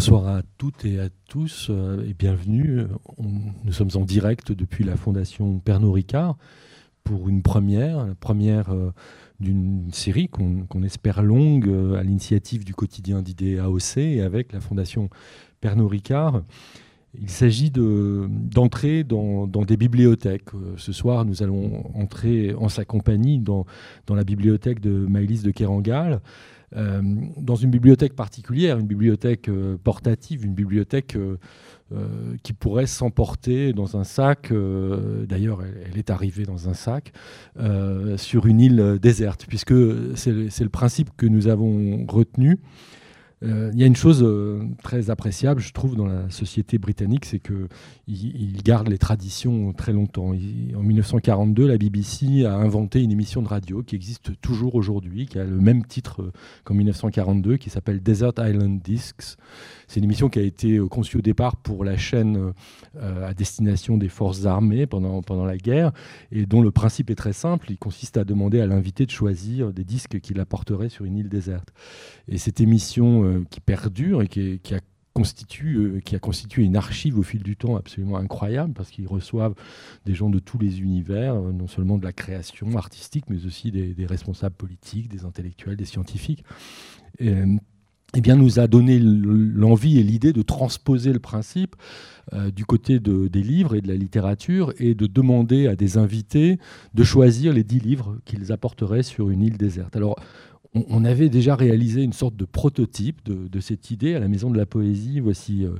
Bonsoir à toutes et à tous euh, et bienvenue. nous sommes en direct depuis la Fondation Pernod Ricard pour une première, la première euh, d'une série qu'on espère longue euh, à l'initiative du quotidien d'idées AOC et avec la Fondation Pernod Ricard. Il s'agit d'entrer dans, des bibliothèques. Ce soir, nous allons entrer en sa compagnie dans, dans la bibliothèque de Maëlys de Kerangal. Euh, dans une bibliothèque particulière, une bibliothèque euh, portative, une bibliothèque euh, qui pourrait s'emporter dans un sac, d'ailleurs elle, est arrivée dans un sac, sur une île déserte, puisque c'est le, principe que nous avons retenu. Euh, il y a une chose euh, très appréciable, je trouve, dans la société britannique, c'est qu'ils il gardent les traditions très longtemps. en 1942, la BBC a inventé une émission de radio qui existe toujours aujourd'hui, qui a le même titre euh, qu'en 1942, qui s'appelle Desert Island Discs. C'est une émission qui a été conçue au départ pour la chaîne à destination des forces armées pendant, pendant la guerre, et dont le principe est très simple. Il consiste à demander à l'invité de choisir des disques qu'il apporterait sur une île déserte. Et cette émission euh, qui perdure et qui, a constitue, euh, qui a constitué une archive au fil du temps absolument incroyable parce qu'ils reçoivent des gens de tous les univers, euh, non seulement de la création artistique, mais aussi des, responsables politiques, des intellectuels, des scientifiques. Et, eh bien, nous a donné l'envie et l'idée de transposer le principe du côté des livres et de la littérature et de demander à des invités de choisir les dix livres qu'ils apporteraient sur une île déserte. Alors, on, avait déjà réalisé une sorte de prototype de, cette idée à la Maison de la Poésie, voici euh,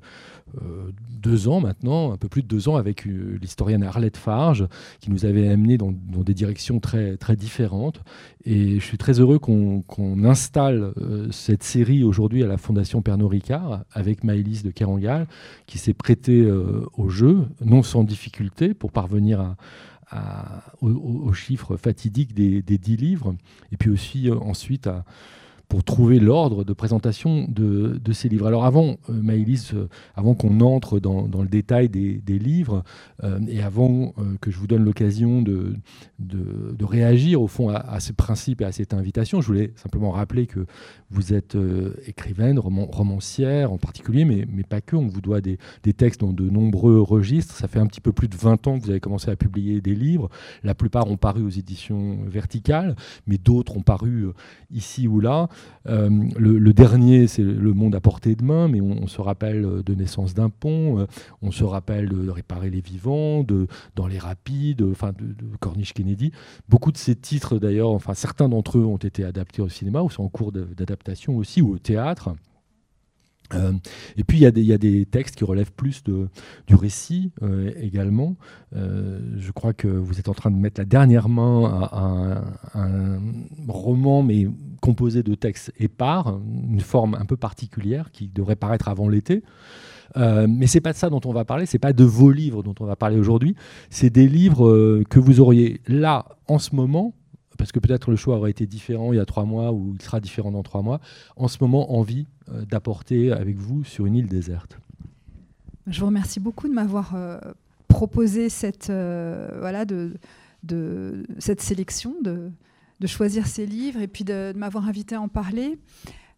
euh, deux ans maintenant, un peu plus de deux ans, avec euh, l'historienne Arlette Farge, qui nous avait amené dans, des directions très, très différentes. Et je suis très heureux qu'on installe cette série aujourd'hui à la Fondation Pernod Ricard, avec Maëlys de Kerangal, qui s'est prêtée au jeu, non sans difficulté, pour parvenir à aux, chiffres fatidiques des, des, dix livres, et puis aussi euh, ensuite à, pour trouver l'ordre de présentation de, ces livres. Alors avant, euh, euh, avant qu'on entre dans, le détail des, livres, euh, et avant que je vous donne l'occasion de, de, réagir au fond à, ce principe et à cette invitation, je voulais simplement rappeler que vous êtes écrivaine, romancière en particulier, mais, mais, pas que. On vous doit des, des, textes dans de nombreux registres. Ça fait un petit peu plus de 20 ans que vous avez commencé à publier des livres. La plupart ont paru aux éditions verticales, mais d'autres ont paru ici ou là. Euh, le, dernier, c'est Le Monde à portée de main, mais on, se rappelle de Naissance d'un pont, euh, on se rappelle de Réparer les vivants, de Dans les rapides, enfin de, Corniche Kennedy. Beaucoup de ces titres, d'ailleurs, enfin certains d'entre eux ont été adaptés au cinéma ou sont en cours d'adaptation aussi, ou au théâtre. Euh, et puis il y, a des textes qui relèvent plus du récit euh, également. Euh, je crois que vous êtes en train de mettre la dernière main à, un, roman, mais composé de textes épars, une forme un peu particulière qui devrait paraître avant l'été. mais c'est pas de ça dont on va parler, c'est pas de vos livres dont on va parler aujourd'hui, c'est des livres que vous auriez là en ce moment parce que peut-être le choix aurait été différent il y a trois mois ou il sera différent dans trois mois, en ce moment envie euh, d'apporter avec vous sur une île déserte Je vous remercie beaucoup de m'avoir euh, proposé cette, euh, voilà, de, de, cette sélection, de, de, choisir ces livres et puis de, de m'avoir invité à en parler.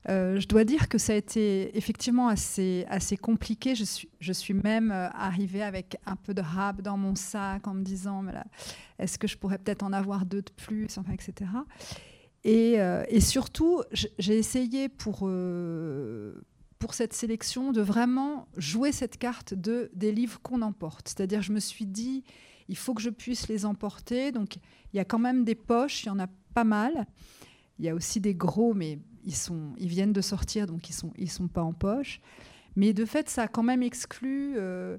Euh, je dois dire que ça a été effectivement assez, assez compliqué. Je suis, je suis même euh, arrivée avec un peu de rap dans mon sac en me disant est-ce que je pourrais peut-être en avoir deux de plus, etc. Et, euh, et surtout, j'ai essayé pour, pour cette sélection de vraiment jouer cette carte de, des livres qu'on emporte. C'est-à-dire, je me suis dit il faut que je puisse les emporter. Donc, il y a quand même des poches, il y en a pas mal. Il y a aussi des gros, mais ils, sont, ils viennent de sortir, donc ils ne sont, ils sont pas en poche. Mais de fait, ça a quand même exclu euh,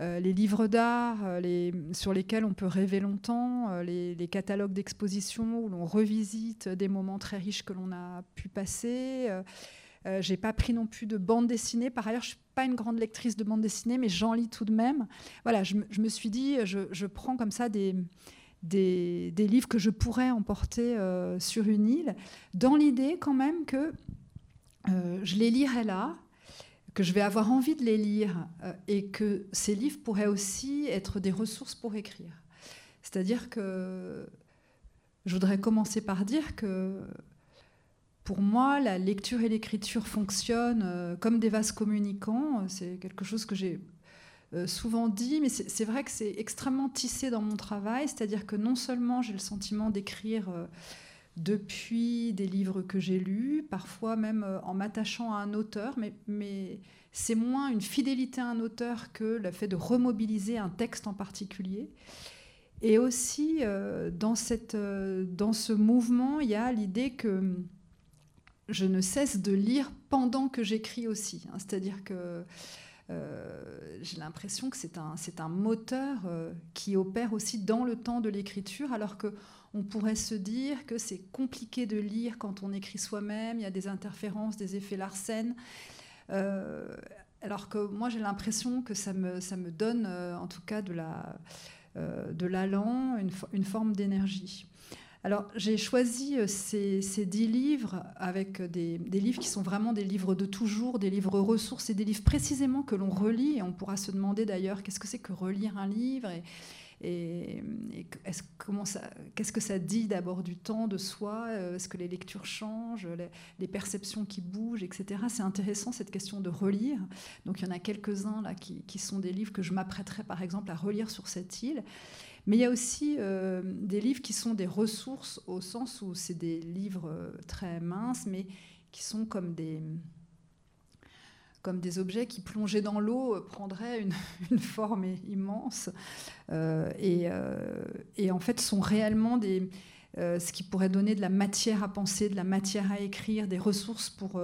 euh, les livres d'art euh, sur lesquels on peut rêver longtemps, les, catalogues d'exposition où l'on revisite des moments très riches que l'on a pu passer. j'ai pas pris non plus de bande dessinée. Par ailleurs, je suis pas une grande lectrice de bande dessinée, mais j'en lis tout de même. Voilà, je, me suis dit, je, prends comme ça des, des, livres que je pourrais emporter euh, sur une île, dans l'idée quand même que euh, je les lirai là, que je vais avoir envie de les lire euh, et que ces livres pourraient aussi être des ressources pour écrire. C'est-à-dire que je voudrais commencer par dire que pour moi, la lecture et l'écriture fonctionnent comme des vases communicants. C'est quelque chose que j'ai souvent dit, mais c'est vrai que c'est extrêmement tissé dans mon travail, c'est-à-dire que non seulement j'ai le sentiment d'écrire depuis des livres que j'ai lus, parfois même en m'attachant à un auteur, mais, c'est moins une fidélité à un auteur que le fait de remobiliser un texte en particulier. Et aussi, euh, dans, cette, euh, dans ce mouvement, il y a l'idée que je ne cesse de lire pendant que j'écris aussi. Hein. C'est-à-dire que euh, j'ai l'impression que c'est un, c'est un moteur qui opère aussi dans le temps de l'écriture, alors que on pourrait se dire que c'est compliqué de lire quand on écrit soi-même, il y a des interférences, des effets Larsen. Euh, alors que moi, j'ai l'impression que ça me, ça me donne, euh, en tout cas, de la euh, de l'allant, une, forme d'énergie. Alors, j'ai choisi ces, ces, dix livres avec des, des, livres qui sont vraiment des livres de toujours, des livres ressources et des livres précisément que l'on relit. Et on pourra se demander d'ailleurs qu'est-ce que c'est que relire un livre et, et, qu'est-ce que ça dit d'abord du temps, de soi euh, Est-ce que les lectures changent, les, perceptions qui bougent, etc. C'est intéressant cette question de relire. Donc il y en a quelques-uns là qui, sont des livres que je m'apprêterais par exemple à relire sur cette île. Mais il y a aussi euh, des livres qui sont des ressources au sens où c'est des livres euh, très minces, mais qui sont comme des, comme des objets qui, plongés dans l'eau, euh, prendraient une, forme immense euh, et, en fait sont réellement des, ce qui pourrait donner de la matière à penser, de la matière à écrire, des ressources pour,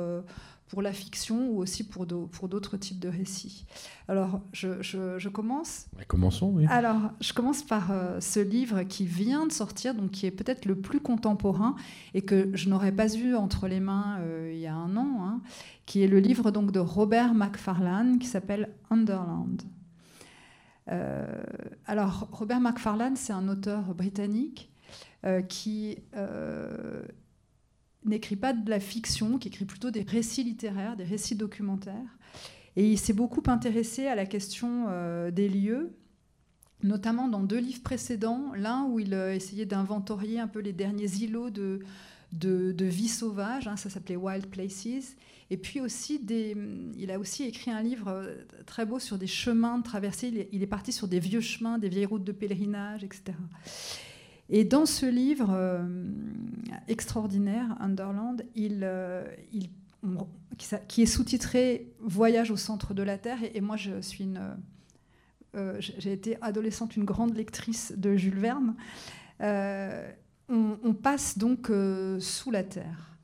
pour la fiction ou aussi pour d'autres types de récits. Alors, je, commence. commençons, oui. Alors, je commence par euh, ce livre qui vient de sortir, donc qui est peut-être le plus contemporain et que je n'aurais pas eu entre les mains euh, il y a un an, hein, qui est le livre donc de Robert Macfarlane qui s'appelle Underland. Euh, alors, Robert Macfarlane, c'est un auteur britannique qui n'écrit pas de la fiction, qui écrit plutôt des récits littéraires, des récits documentaires. Et il s'est beaucoup intéressé à la question euh, des lieux, notamment dans deux livres précédents, l'un où il euh, essayait d'inventorier un peu les derniers îlots de, de, vie sauvage, hein, ça s'appelait Wild Places, et puis aussi il a aussi écrit un livre euh, très beau sur des chemins de traversée, il est parti sur des vieux chemins, des vieilles routes de pèlerinage, etc. Et dans ce livre euh, extraordinaire, Underland, euh, qui, est sous-titré Voyage au centre de la Terre, et, moi euh, j'ai été adolescente une grande lectrice de Jules Verne. On, passe donc sous la Terre.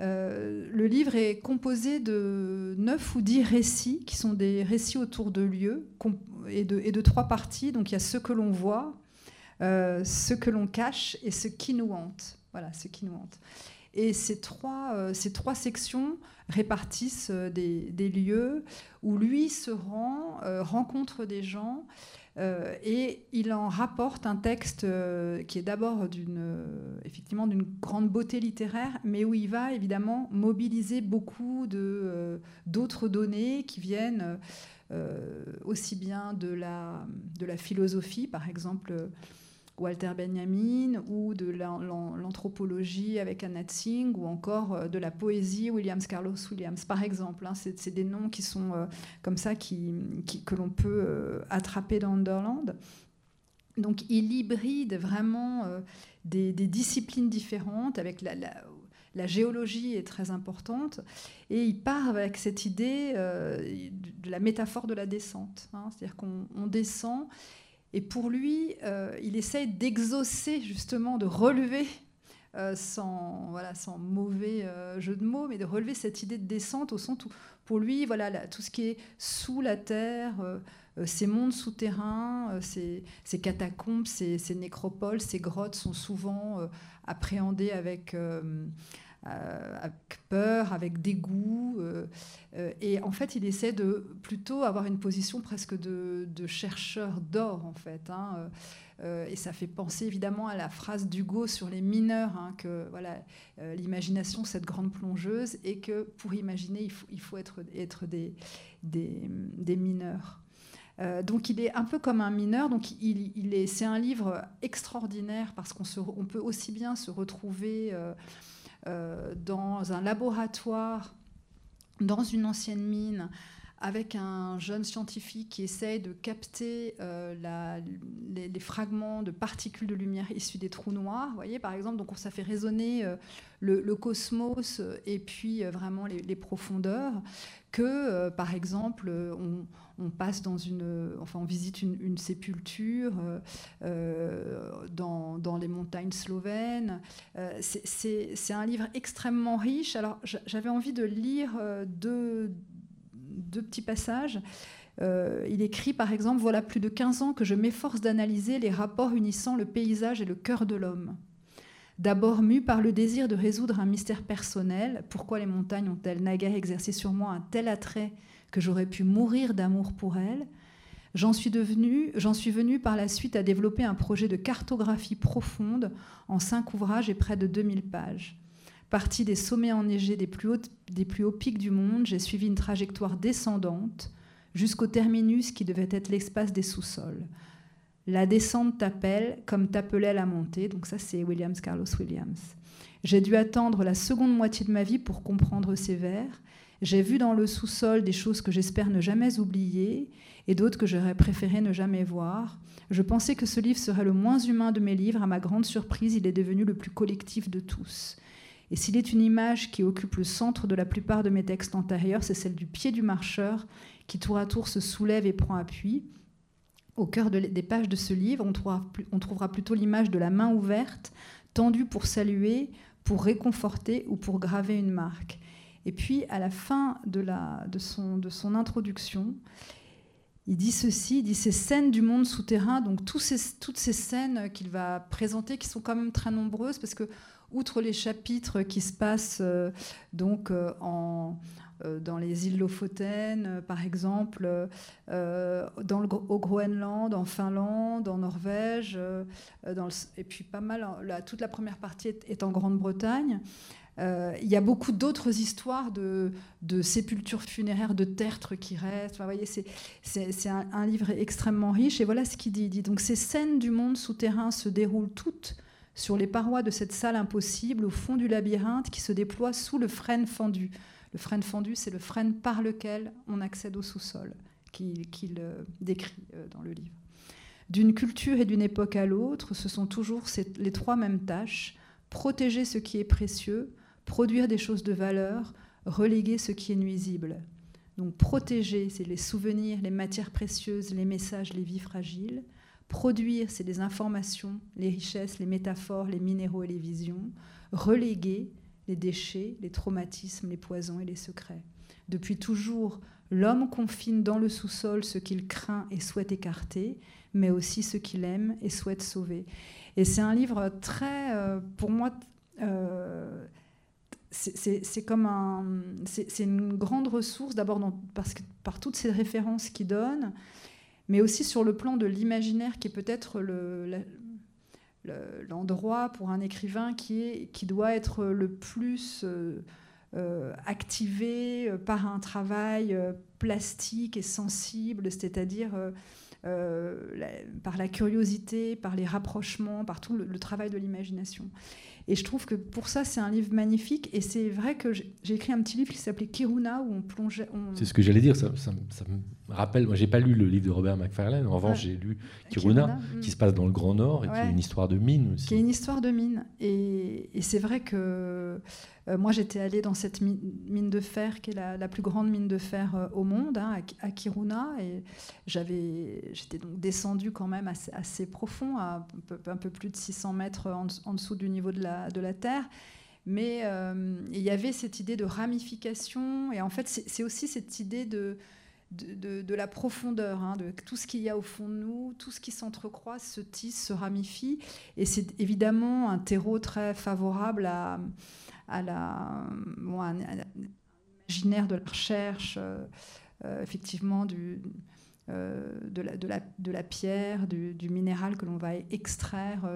le livre est composé de neuf ou dix récits qui sont des récits autour de lieux et de, et de trois parties. Donc il y a ce que l'on voit, euh, ce que l'on cache et ce qui nous hante. Voilà, ce qui nous hante. Et ces trois, euh, ces trois sections répartissent euh, des, des, lieux où lui se rend, rencontre des gens, et il en rapporte un texte qui est d'abord d'une, effectivement d'une grande beauté littéraire, mais où il va évidemment mobiliser beaucoup de, d'autres données qui viennent aussi bien de la, de la philosophie, par exemple Walter Benjamin, ou de l'anthropologie avec Annette Singh, ou encore euh, de la poésie Williams Carlos Williams, par exemple. Hein. C'est des noms qui sont euh, comme ça, qui, que l'on peut euh, attraper dans Underland. Donc il hybride vraiment des, disciplines différentes avec la, la, géologie est très importante et il part avec cette idée de la métaphore de la descente. Hein. C'est-à-dire qu'on descend et pour lui, euh, il essaye d'exaucer, justement, de relever, euh, sans, voilà, sans mauvais euh, jeu de mots, mais de relever cette idée de descente au sens où, pour lui, voilà, tout ce qui est sous la terre, ces mondes souterrains, ces, catacombes, ces, ces, nécropoles, ces grottes sont souvent appréhendées avec avec peur, avec dégoût. Euh, euh, et en fait, il essaie de plutôt avoir une position presque de, chercheur d'or, en fait. Hein, et ça fait penser évidemment à la phrase d'Hugo sur les mineurs, hein, que voilà, l'imagination, cette grande plongeuse, et que pour imaginer, il faut, être, des, mineurs. donc il est un peu comme un mineur. Donc il, est, c'est un livre extraordinaire parce qu'on on peut aussi bien se retrouver dans un laboratoire, dans une ancienne mine, avec un jeune scientifique qui essaye de capter euh, les, fragments de particules de lumière issues des trous noirs. Vous voyez, par exemple, donc ça fait résonner euh, le, cosmos et puis euh, vraiment les, profondeurs. Que, par exemple, on, passe dans une, enfin, on visite une, sépulture dans, dans, les montagnes slovènes. C'est un livre extrêmement riche. Alors, j'avais envie de lire deux deux petits passages. Euh, il écrit par exemple Voilà plus de 15 ans que je m'efforce d'analyser les rapports unissant le paysage et le cœur de l'homme. D'abord mu par le désir de résoudre un mystère personnel, pourquoi les montagnes ont-elles naguère exercé sur moi un tel attrait que j'aurais pu mourir d'amour pour elles? J'en suis, suis venu par la suite à développer un projet de cartographie profonde en cinq ouvrages et près de 2000 pages. Parti des sommets enneigés des plus, des plus hauts pics du monde, j'ai suivi une trajectoire descendante jusqu'au terminus qui devait être l'espace des sous-sols. La descente t'appelle comme t'appelait la montée. Donc ça, c'est Williams Carlos Williams. J'ai dû attendre la seconde moitié de ma vie pour comprendre ces vers. J'ai vu dans le sous-sol des choses que j'espère ne jamais oublier et d'autres que j'aurais préféré ne jamais voir. Je pensais que ce livre serait le moins humain de mes livres. À ma grande surprise, il est devenu le plus collectif de tous. Et s'il est une image qui occupe le centre de la plupart de mes textes antérieurs, c'est celle du pied du marcheur qui tour à tour se soulève et prend appui. Au cœur des pages de ce livre, on trouvera, plutôt l'image de la main ouverte, tendue pour saluer, pour réconforter ou pour graver une marque. Et puis, à la fin de, son, introduction, il dit ceci, il dit ces scènes du monde souterrain, donc toutes ces scènes qu'il va présenter, qui sont quand même très nombreuses, parce que outre les chapitres qui se passent euh, donc euh, en, euh, dans les îles Lofoten, par exemple, dans le, au Groenland, en Finlande, en Norvège, et puis pas mal, toute la première partie est, en Grande-Bretagne. il y a beaucoup d'autres histoires de, de, sépultures funéraires, de tertres qui restent. vous voyez, c'est un, un, livre extrêmement riche. Et voilà ce qu'il dit. Dit donc ces scènes du monde souterrain se déroulent toutes sur les parois de cette salle impossible, au fond du labyrinthe qui se déploie sous le frêne fendu. Le frêne fendu, c'est le frêne par lequel on accède au sous-sol, qu'il euh, décrit euh, dans le livre. D'une culture et d'une époque à l'autre, ce sont toujours les trois mêmes tâches protéger ce qui est précieux, produire des choses de valeur, reléguer ce qui est nuisible. Donc protéger, c'est les souvenirs, les matières précieuses, les messages, les vies fragiles. Produire, c'est les informations, les richesses, les métaphores, les minéraux et les visions. Reléguer, les déchets, les traumatismes, les poisons et les secrets. Depuis toujours, l'homme confine dans le sous-sol ce qu'il craint et souhaite écarter, mais aussi ce qu'il aime et souhaite sauver. Et c'est un livre très, euh, pour moi, euh, c'est comme un, c'est une grande ressource d'abord parce que par toutes ces références qu'il donne, mais aussi sur le plan de l'imaginaire qui est peut-être l'endroit pour un écrivain qui, est, qui doit être le plus euh, euh, activé euh, par un travail plastique et sensible, c'est-à-dire par la curiosité, par les rapprochements, par tout le travail de l'imagination. Et je trouve que pour ça, c'est un livre magnifique. Et c'est vrai que j'ai écrit un petit livre qui s'appelait Kiruna, où on plongeait. C'est ce que j'allais dire. Ça, ça, me rappelle. Moi, j'ai pas lu le livre de Robert McFarlane. En revanche, j'ai lu Kiruna, qui mm. se passe dans le Grand Nord et qui est une histoire de mine aussi. Qui est une histoire de mine. Et, et c'est vrai que euh, moi, j'étais allée dans cette mine, de fer, qui est la, plus grande mine de fer euh, au monde, hein, à, Kiruna, et j'étais donc descendue quand même assez, profond, à un peu, plus de 600 mètres en, dessous du niveau de la, de la Terre. Mais euh, il y avait cette idée de ramification, et en fait, c'est aussi cette idée de, de, la profondeur, hein, de tout ce qu'il y a au fond de nous, tout ce qui s'entrecroise, se tisse, se ramifie. Et c'est évidemment un terreau très favorable à, l'imaginaire de la recherche, euh, euh, effectivement, du, de, la, de, la, de, la, pierre, du, minéral que l'on va extraire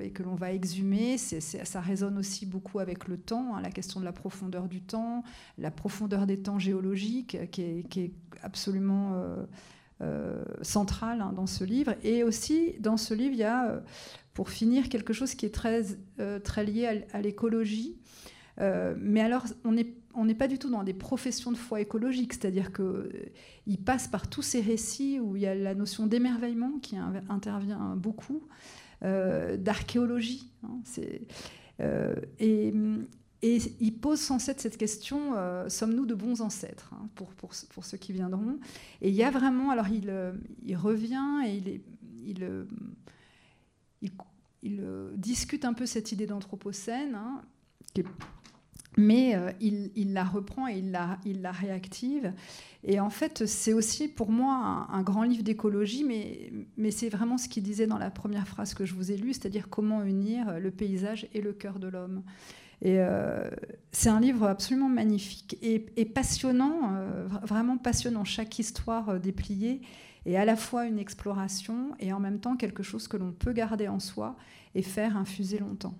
et que l'on va exhumer. Ça résonne aussi beaucoup avec le temps, hein, la question de la profondeur du temps, la profondeur des temps géologiques, qui est, qui est absolument centrale hein, dans ce livre. Et aussi, dans ce livre, il y a, pour finir, quelque chose qui est très, très lié à l'écologie. Mais alors, on n'est pas du tout dans des professions de foi écologique, c'est-à-dire qu'il passe par tous ces récits où il y a la notion d'émerveillement qui intervient beaucoup, d'archéologie. Hein, et, il pose sans cesse cette question euh, sommes-nous de bons ancêtres hein, pour, ceux qui viendront? Et il y a vraiment, alors il, euh, revient et euh, il, discute un peu cette idée d'anthropocène, hein, mais il, la reprend et il la, réactive. Et en fait, c'est aussi pour moi un, grand livre d'écologie, mais, c'est vraiment ce qu'il disait dans la première phrase que je vous ai lue, c'est-à-dire comment unir le paysage et le cœur de l'homme. Et euh, c'est un livre absolument magnifique et, passionnant, euh, vraiment passionnant. Chaque histoire euh, dépliée est à la fois une exploration et en même temps quelque chose que l'on peut garder en soi et faire infuser longtemps.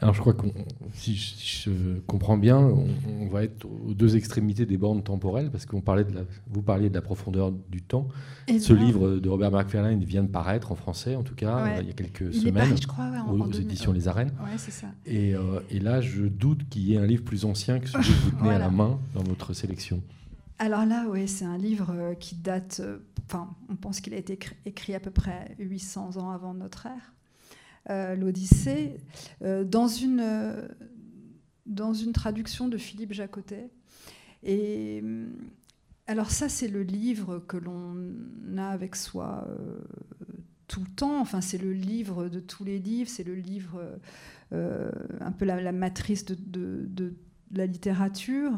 Alors je crois que si, je comprends bien, on, va être aux deux extrémités des bornes temporelles, parce qu'on parlait de la, vous parliez de la profondeur du temps. Ce livre de Robert McFarlane vient de paraître en français, en tout cas, il y a quelques semaines, je crois, aux, éditions Les Arènes. c'est ça. Et, euh, et, là, je doute qu'il y ait un livre plus ancien que celui que vous tenez à la main dans votre sélection. Alors là, oui, c'est un livre euh, qui date, euh, enfin, on pense qu'il a été écrit à peu près 800 ans avant notre ère. Euh, l'Odyssée, euh, dans, une, euh, dans une traduction de Philippe Jacotet. Et alors ça, c'est le livre que l'on a avec soi tout le temps. Enfin, c'est le livre de tous les livres, c'est le livre un peu la, matrice de, de, la littérature.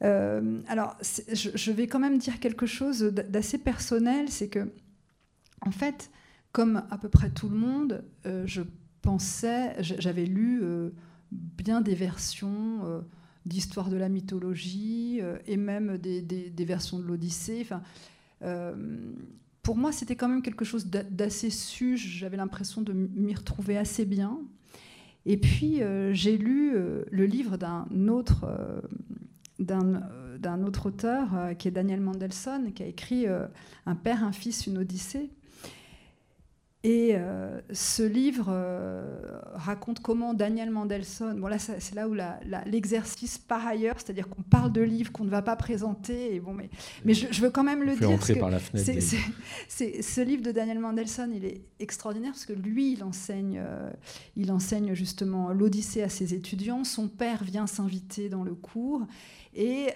alors, je, je, vais quand même dire quelque chose d'assez personnel, c'est que, en fait, comme à peu près tout le monde, euh, je pensais, j'avais lu euh, bien des versions euh, d'histoire de la mythologie et même des, versions de l'Odyssée. Enfin, pour moi, c'était quand même quelque chose d'assez su. J'avais l'impression de m'y retrouver assez bien. Et puis, j'ai lu le livre d'un autre, d'un autre auteur, qui est Daniel Mendelssohn, qui a écrit Un père, un fils, une Odyssée. Et euh, ce livre euh, raconte comment Daniel Mendelssohn, bon là c'est là où l'exercice par ailleurs, c'est-à-dire qu'on parle de livres qu'on ne va pas présenter, et bon, mais, mais je, veux quand même le dire. Parce par la fenêtre ce livre de Daniel Mendelssohn, il est extraordinaire parce que lui, il enseigne, euh, il enseigne justement l'Odyssée à ses étudiants. Son père vient s'inviter dans le cours et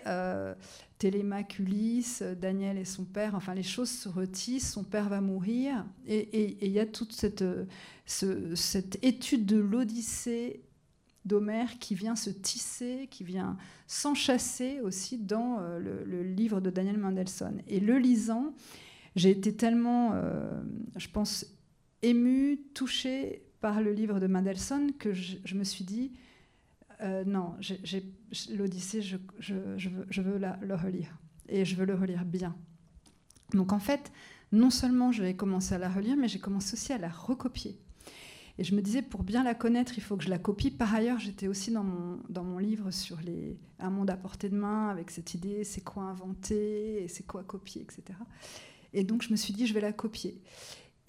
Télémaque, Ulysse, Daniel et son père, enfin les choses se retissent, son père va mourir, et il y a toute cette, étude de l'Odyssée d'Homère qui vient se tisser, qui vient s'enchasser aussi dans euh, le, livre de Daniel Mendelssohn. Et le lisant, j'ai été tellement, euh, je pense, émue, touchée par le livre de Mendelssohn que je me suis dit, euh, non, l'Odyssée, je, veux, le relire. Et je veux le relire bien. Donc en fait, non seulement je vais commencer à la relire, mais j'ai commencé aussi à la recopier. Et je me disais, pour bien la connaître, il faut que je la copie. Par ailleurs, j'étais aussi dans mon, dans mon livre sur les, un monde à portée de main, avec cette idée, c'est quoi inventer, c'est quoi copier, etc. Et donc, je me suis dit, je vais la copier.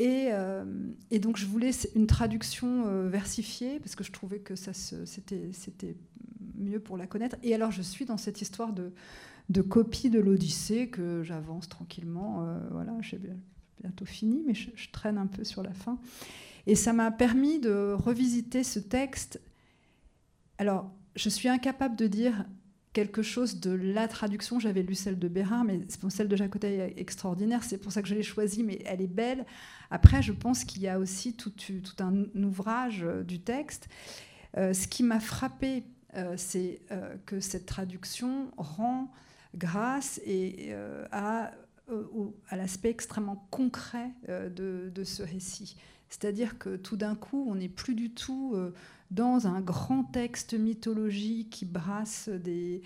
Euh, et, donc je voulais une traduction euh, versifiée parce que je trouvais que c'était mieux pour la connaître. Et alors je suis dans cette histoire de, copie de l'Odyssée que j'avance tranquillement. Euh, voilà, j'ai bientôt fini, mais je, traîne un peu sur la fin. Et ça m'a permis de revisiter ce texte. Alors je suis incapable de dire quelque chose de la traduction. J'avais lu celle de Bérard, mais celle de Jacotet est extraordinaire. C'est pour ça que je l'ai choisie, mais elle est belle. Après, je pense qu'il y a aussi tout, un ouvrage euh, du texte. Euh, ce qui m'a frappé, euh, c'est que cette traduction rend grâce et, à, à l'aspect extrêmement concret de, de, ce récit. C'est-à-dire que tout d'un coup, on n'est plus du tout dans un grand texte mythologique qui brasse des,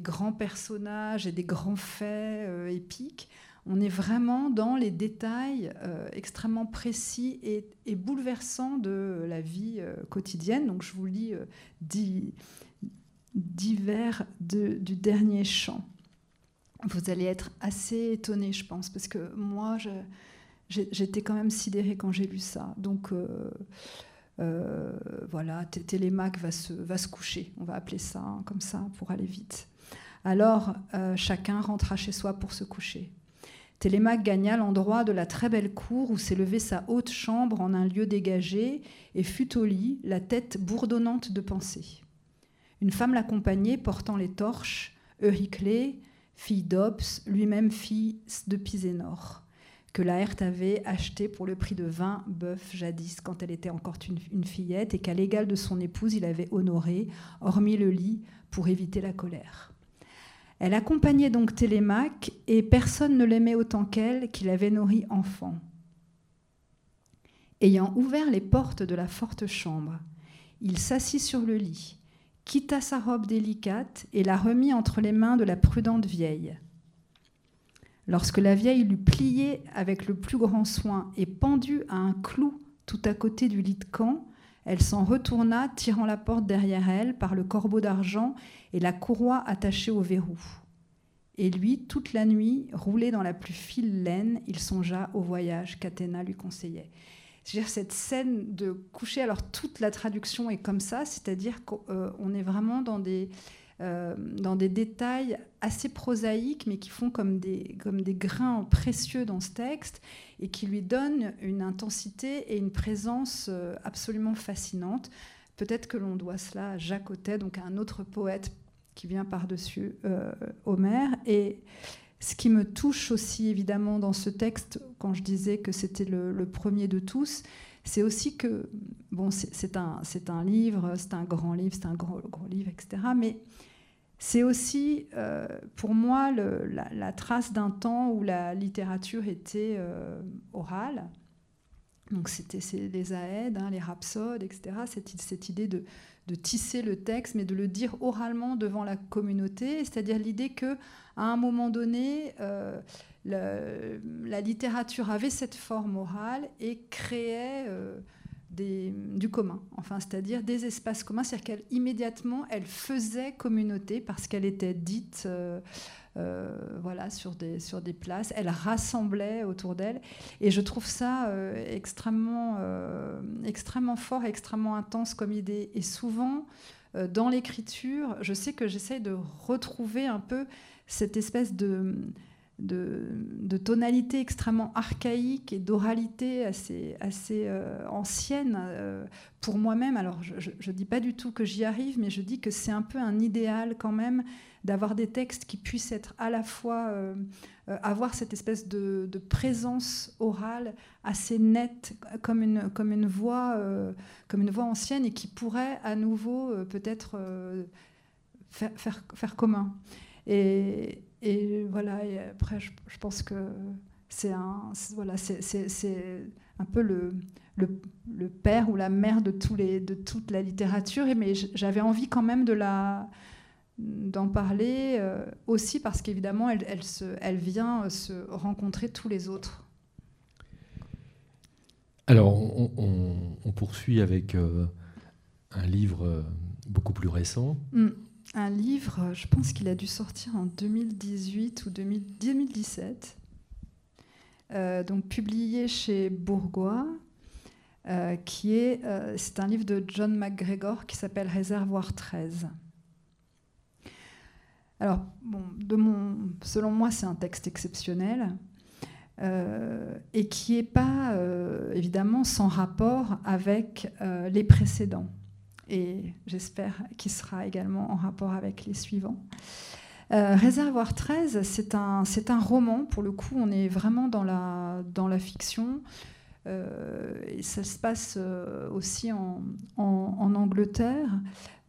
grands personnages et des grands faits euh, épiques. On est vraiment dans les détails euh, extrêmement précis et, bouleversants de la vie euh, quotidienne. Donc je vous lis divers du dernier chant. Vous allez être assez étonnés, je pense, parce que moi, j'étais quand même sidérée quand j'ai lu ça. Donc voilà, Télémaque va se, va se coucher, on va appeler ça hein, comme ça pour aller vite. Alors chacun rentra chez soi pour se coucher. Télémaque gagna l'endroit de la très belle cour où s'élevait sa haute chambre en un lieu dégagé et fut au lit, la tête bourdonnante de pensée. Une femme l'accompagnait portant les torches, Euryclée, fille d'Ops, lui-même fils de Pisénor, que Laerte avait acheté pour le prix de 20 bœufs jadis quand elle était encore une, fillette et qu'à l'égal de son épouse il avait honoré, hormis le lit, pour éviter la colère. Elle accompagnait donc Télémaque et personne ne l'aimait autant qu'elle qui l'avait nourri enfant. Ayant ouvert les portes de la forte chambre, il s'assit sur le lit, quitta sa robe délicate et la remit entre les mains de la prudente vieille. Lorsque la vieille l'eut plié avec le plus grand soin et pendu à un clou tout à côté du lit de camp, elle s'en retourna, tirant la porte derrière elle par le corbeau d'argent et la courroie attachée au verrou. Et lui, toute la nuit, roulé dans la plus fine laine, il songea au voyage qu'Athéna lui conseillait. C'est-à-dire cette scène de coucher, alors toute la traduction est comme ça, c'est-à-dire qu'on est vraiment dans des, euh, dans des détails assez prosaïques, mais qui font comme des, comme des grains précieux dans ce texte et qui lui donnent une intensité et une présence euh, absolument fascinante. Peut-être que l'on doit cela à Jacques Autet, donc à un autre poète qui vient par-dessus euh, Homère. Et ce qui me touche aussi évidemment dans ce texte, quand je disais que c'était le, premier de tous, c'est aussi que, bon, c'est un, un livre, c'est un grand livre, c'est un gros, gros livre, etc. Mais c'est aussi, euh, pour moi, la, trace d'un temps où la littérature était euh, orale. Donc c'était les aèdes, hein, les rhapsodes, etc. Cette, idée de, de, tisser le texte, mais de le dire oralement devant la communauté, c'est-à-dire l'idée que à un moment donné, euh, la littérature avait cette forme orale et créait du commun, enfin, c'est-à-dire des espaces communs, c'est-à-dire qu'elle immédiatement elle faisait communauté parce qu'elle était dite euh, euh, voilà, sur, des, sur des places, elle rassemblait autour d'elle. Et je trouve ça euh, extrêmement, extrêmement fort, extrêmement intense comme idée. Et souvent, dans l'écriture, je sais que j'essaie de retrouver un peu cette espèce de de, tonalité extrêmement archaïque et d'oralité assez, assez euh, ancienne euh, pour moi-même. Alors, je ne dis pas du tout que j'y arrive, mais je dis que c'est un peu un idéal quand même d'avoir des textes qui puissent être à la fois euh, avoir cette espèce de, présence orale assez nette, comme une, comme une voix, comme une voix ancienne, et qui pourrait à nouveau peut-être faire, faire, faire, commun. Et, et voilà, et après, je, pense que c'est un, voilà, c'est, un peu le, le, père ou la mère de, tous les, de toute la littérature. Et, mais j'avais envie quand même de la, d'en parler euh, aussi parce qu'évidemment, elle, elle, se, elle vient se rencontrer tous les autres. Alors, on, poursuit avec euh, un livre euh, beaucoup plus récent. Mm un livre, je pense qu'il a dû sortir en 2018 ou 2017, euh, donc publié chez Bourgois, euh, qui est, euh, c'est un livre de John McGregor qui s'appelle Réservoir 13. Alors, bon, selon moi, c'est un texte exceptionnel et qui n'est pas évidemment sans rapport avec les précédents et j'espère qu'il sera également en rapport avec les suivants. Euh, Réservoir 13, c'est un, roman, pour le coup, on est vraiment dans la fiction. Euh, et ça se passe euh, aussi en, en, Angleterre,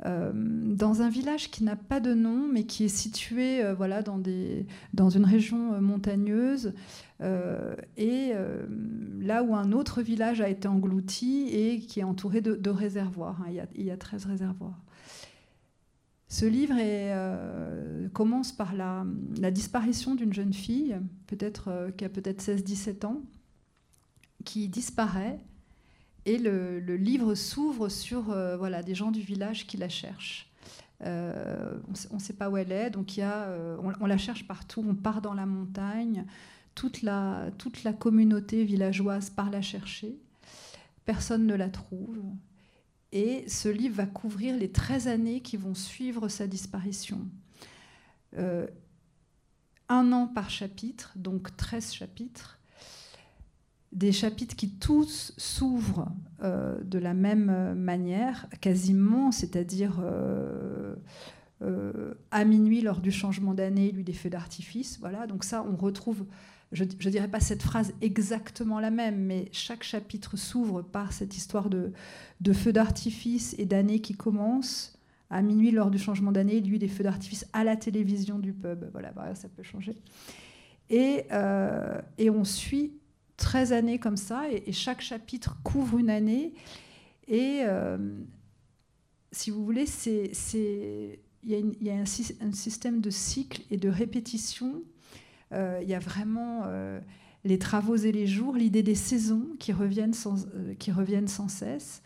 dans un village qui n'a pas de nom, mais qui est situé voilà, dans, des, dans une région montagneuse. Euh, et euh, là où un autre village a été englouti et qui est entouré de, réservoirs. Hein, il, y a, il, y a, 13 réservoirs. Ce livre euh, commence par la, la disparition d'une jeune fille, peut-être qui a peut-être 16-17 ans, qui disparaît. Et le, livre s'ouvre sur voilà, des gens du village qui la cherchent. on ne sait pas où elle est, donc y a, on, on, la cherche partout. On part dans la montagne, toute la, toute la communauté villageoise part la chercher. Personne ne la trouve. Et ce livre va couvrir les 13 années qui vont suivre sa disparition. Euh, un an par chapitre, donc 13 chapitres. Des chapitres qui tous s'ouvrent euh, de la même manière, quasiment, c'est-à-dire euh, à minuit lors du changement d'année, lui des feux d'artifice. Voilà, donc ça, on retrouve je ne dirais pas cette phrase exactement la même, mais chaque chapitre s'ouvre par cette histoire de, feux d'artifice et d'années qui commencent. À minuit, lors du changement d'année, lui, des feux d'artifice à la télévision du pub. Voilà, ça peut changer. Euh, et, on suit 13 années comme ça, et, chaque chapitre couvre une année. Et euh, si vous voulez, il y a, un, système de cycle et de répétition euh, il y a vraiment euh, les travaux et les jours, l'idée des saisons qui reviennent sans, qui reviennent sans cesse.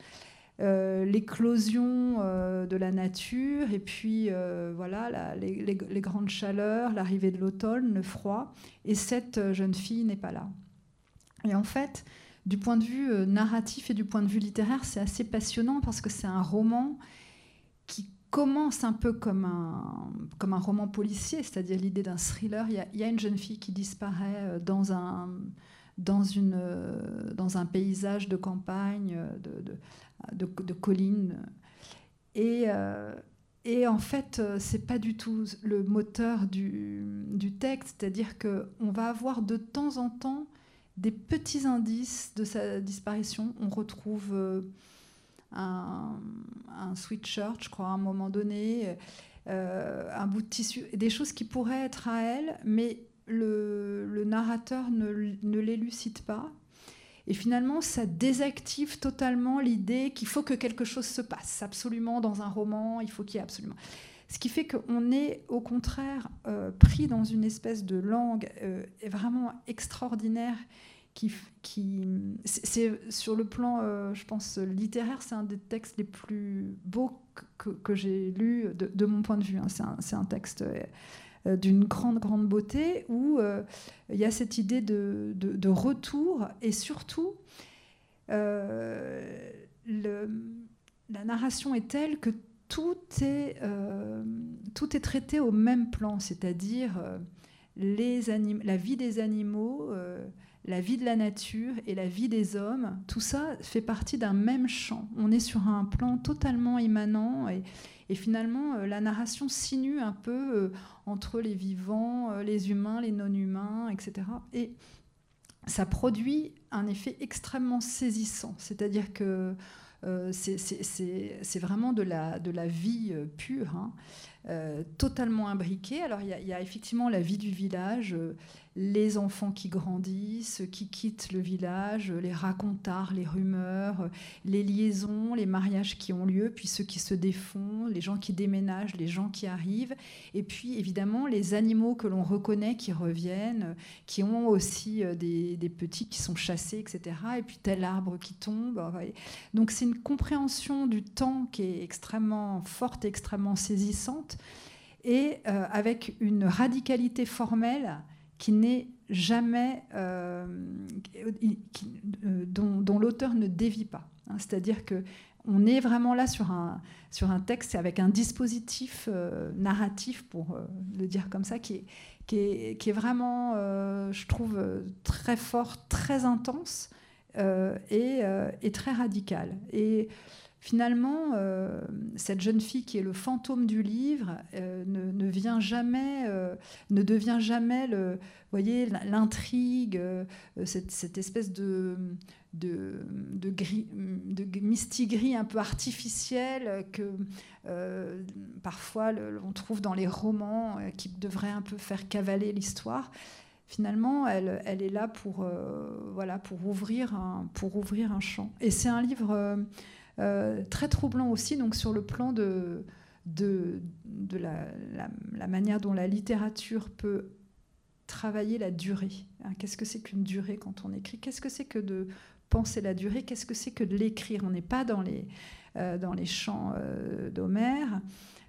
l'éclosion de la nature et puis voilà les, grandes chaleurs, l'arrivée de l'automne, le froid, et cette jeune fille n'est pas là. Et en fait, du point de vue narratif et du point de vue littéraire, c'est assez passionnant parce que c'est un roman qui commence un peu comme un, comme un roman policier, c'est-à-dire l'idée d'un thriller. Il y, a, une jeune fille qui disparaît euh, dans un, dans une, euh, dans un paysage de campagne, euh, de, de, de, collines. Et, et en fait, c'est pas du tout le moteur du, du texte, c'est-à-dire qu'on va avoir de temps en temps des petits indices de sa disparition. On retrouve un, un sweatshirt, je crois, à un moment donné, euh, un bout de tissu, des choses qui pourraient être à elle, mais le, narrateur ne, ne l'élucide pas. Et finalement, ça désactive totalement l'idée qu'il faut que quelque chose se passe absolument dans un roman, il faut qu'il y ait absolument. Ce qui fait qu'on est au contraire euh, pris dans une espèce de langue euh, vraiment extraordinaire qui, c'est sur le plan, euh, je pense, littéraire, c'est un des textes les plus beaux que, j'ai lus de, mon point de vue. Hein. C'est un, texte euh, d'une grande, grande beauté où il y a cette idée de, de retour et surtout, le, la narration est telle que tout est, tout est traité au même plan, c'est-à-dire les la vie des animaux la vie de la nature et la vie des hommes, tout ça fait partie d'un même champ. On est sur un plan totalement immanent et, finalement euh, la narration sinue un peu euh, entre les vivants, euh, les humains, les non-humains, etc. Et ça produit un effet extrêmement saisissant, c'est-à-dire que c'est vraiment de la, vie pure. Hein. totalement imbriquée. Alors il y, a effectivement la vie du village, les enfants qui grandissent, qui quittent le village, les racontars, les rumeurs, les liaisons, les mariages qui ont lieu, puis ceux qui se défont, les gens qui déménagent, les gens qui arrivent, et puis évidemment les animaux que l'on reconnaît qui reviennent, qui ont aussi euh, des, petits qui sont chassés, etc. Et puis tel arbre qui tombe. Donc c'est une compréhension du temps qui est extrêmement forte extrêmement saisissante, et euh, avec une radicalité formelle qui n'est jamais, euh, euh, dont, l'auteur ne dévie pas. Hein. C'est-à-dire que on est vraiment là sur un, sur un texte avec un dispositif euh, narratif, pour le dire comme ça, qui est, qui est, qui est vraiment, je trouve, très fort, très intense et, et, très radical. Et finalement, euh, cette jeune fille qui est le fantôme du livre euh, ne, vient jamais, euh, ne devient jamais le, voyez, l'intrigue, cette, espèce de, de, de, gris, de un peu artificiel que parfois on trouve dans les romans qui devraient un peu faire cavaler l'histoire finalement, elle, elle, est là pour, voilà, pour, ouvrir un, pour ouvrir un champ. Et c'est un livre très troublant aussi, donc sur le plan de, la, manière dont la littérature peut travailler la durée. Hein, qu'est-ce que c'est qu'une durée quand on écrit? Qu'est-ce que c'est que de penser la durée? Qu'est-ce que c'est que de l'écrire? On n'est pas dans les, euh, chants euh, d'Homère.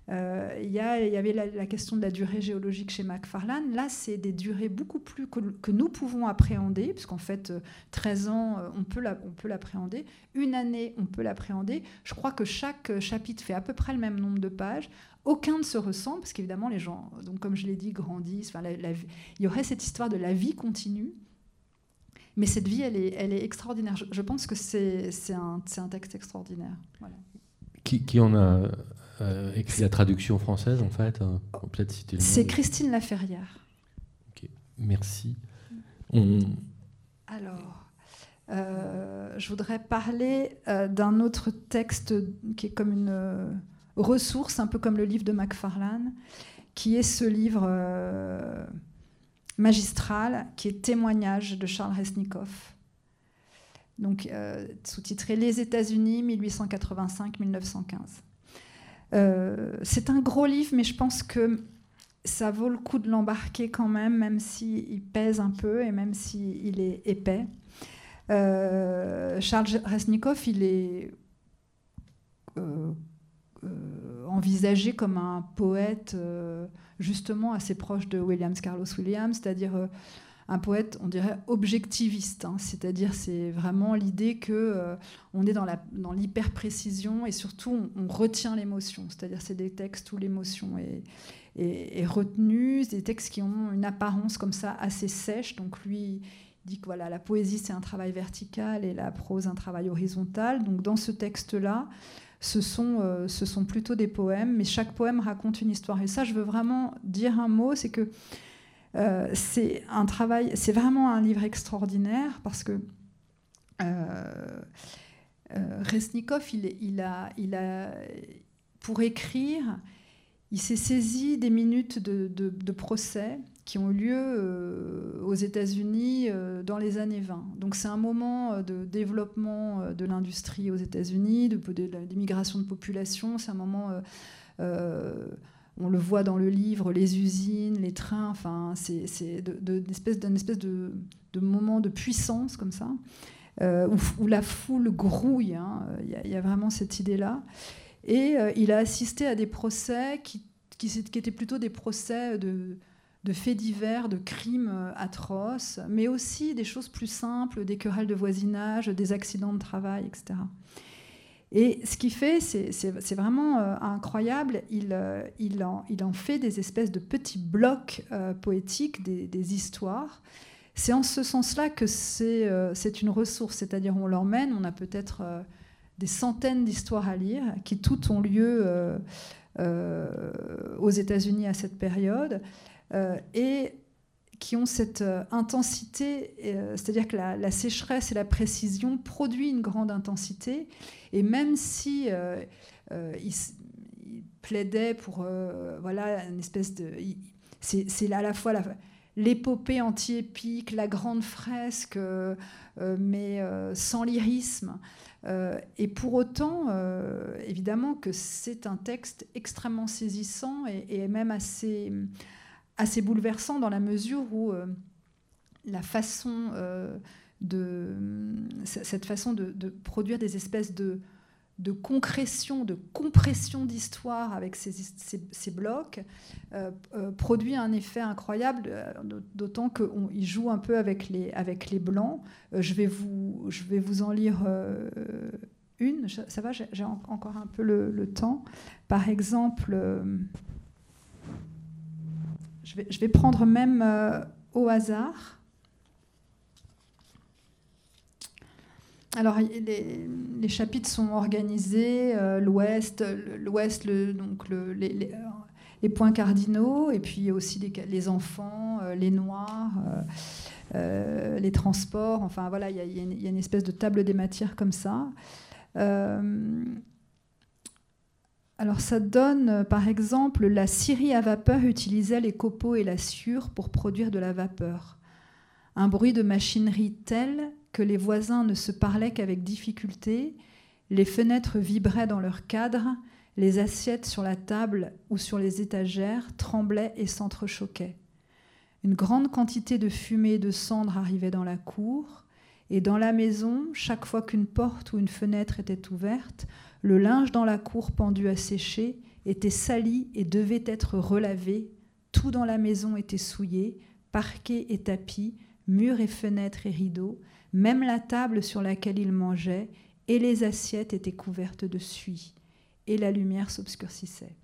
Euh, il y, avait la, question de la durée géologique chez Macfarlane. Là, c'est des durées beaucoup plus que, nous pouvons appréhender, puisqu'en fait, 13 ans, on peut l'appréhender. Une année, on peut l'appréhender. Je crois que chaque chapitre fait à peu près le même nombre de pages. Aucun ne se ressemble, parce qu'évidemment, les gens, donc comme je l'ai dit, grandissent. il y aurait cette histoire de la vie continue. Mais cette vie, elle est, extraordinaire. Je, pense que c'est un, texte extraordinaire. Qui, en a euh, écrit la traduction française, en fait hein, C'est Christine Laferrière. Merci. Alors, euh, je voudrais parler euh, d'un autre texte qui est comme une ressource, un peu comme le livre de Macfarlane, qui est ce livre magistral qui est Témoignage de Charles Resnikoff. Donc, euh, sous-titré Les États-Unis, 1885-1915. Euh, c'est un gros livre, mais je pense que ça vaut le coup de l'embarquer quand même, même s'il pèse un peu et même s'il est épais. Euh, Charles Resnikoff, il est envisagé comme un poète justement assez proche de Williams Carlos Williams, c'est-à-dire euh, un poète, on dirait objectiviste, hein. c'est-à-dire c'est vraiment l'idée que euh, on est dans, l'hyper-précision et surtout on, retient l'émotion, c'est-à-dire c'est des textes où l'émotion est, retenue, des textes qui ont une apparence comme ça assez sèche, donc lui dit que voilà, la poésie c'est un travail vertical et la prose un travail horizontal, donc dans ce texte-là, ce sont, euh, ce sont plutôt des poèmes, mais chaque poème raconte une histoire. Et ça, je veux vraiment dire un mot, c'est que euh, c'est un travail, c'est vraiment un livre extraordinaire parce que euh, Resnikov, il, a, pour écrire, il s'est saisi des minutes de, de procès qui ont eu lieu euh, aux États-Unis euh, dans les années 20. Donc c'est un moment euh, de développement de l'industrie aux États-Unis, d'immigration de, de, population. C'est un moment, on le voit dans le livre, les usines, les trains. Enfin, c'est d'un espèce, espèce de, de, moment de puissance comme ça, où, la foule grouille. Hein. Il y, a vraiment cette idée-là. Et il a assisté à des procès qui, étaient plutôt des procès de de faits divers, de crimes euh, atroces, mais aussi des choses plus simples, des querelles de voisinage, des accidents de travail, etc. Et ce qu'il fait, c'est vraiment euh, incroyable. Il, euh, il, en, fait des espèces de petits blocs poétiques, des, histoires. C'est en ce sens-là que c'est une ressource, c'est-à-dire on l'emmène, on a peut-être des centaines d'histoires à lire qui toutes ont lieu aux États-Unis à cette période. Euh, et qui ont cette euh, intensité, euh, c'est-à-dire que la, sécheresse et la précision produisent une grande intensité, et même si il, plaidait pour voilà une espèce de, c'est à la fois l'épopée anti-épique, la grande fresque, mais sans lyrisme. et pour autant, évidemment que c'est un texte extrêmement saisissant et même assez assez bouleversant dans la mesure où euh, la façon euh, de cette façon de, produire des espèces de, de concrétion, de compression d'histoire avec ces, ces, blocs euh, produit un effet incroyable, d'autant qu'il joue un peu avec les, avec les blancs. je, vais vous, je vais vous en lire une, ça va, j'ai encore un peu le, le temps. Par exemple, je vais, prendre même euh, au hasard. Alors, les, chapitres sont organisés, euh, l'ouest, l'ouest, donc les, points cardinaux, et puis aussi les, enfants, euh, les noirs, les transports. Enfin, voilà, il y, y, a une espèce de table des matières comme ça. Alors ça donne, euh, par exemple, la scierie à vapeur utilisait les copeaux et la sciure pour produire de la vapeur. Un bruit de machinerie tel que les voisins ne se parlaient qu'avec difficulté, les fenêtres vibraient dans leur cadre, les assiettes sur la table ou sur les étagères tremblaient et s'entrechoquaient. Une grande quantité de fumée et de cendres arrivait dans la cour, et dans la maison, chaque fois qu'une porte ou une fenêtre était ouverte, le linge dans la cour pendu à sécher était sali et devait être relavé. Tout dans la maison était souillé, parquet et tapis, murs et fenêtres et rideaux, même la table sur laquelle il mangeait, et les assiettes étaient couvertes de suie, et la lumière s'obscurcissait.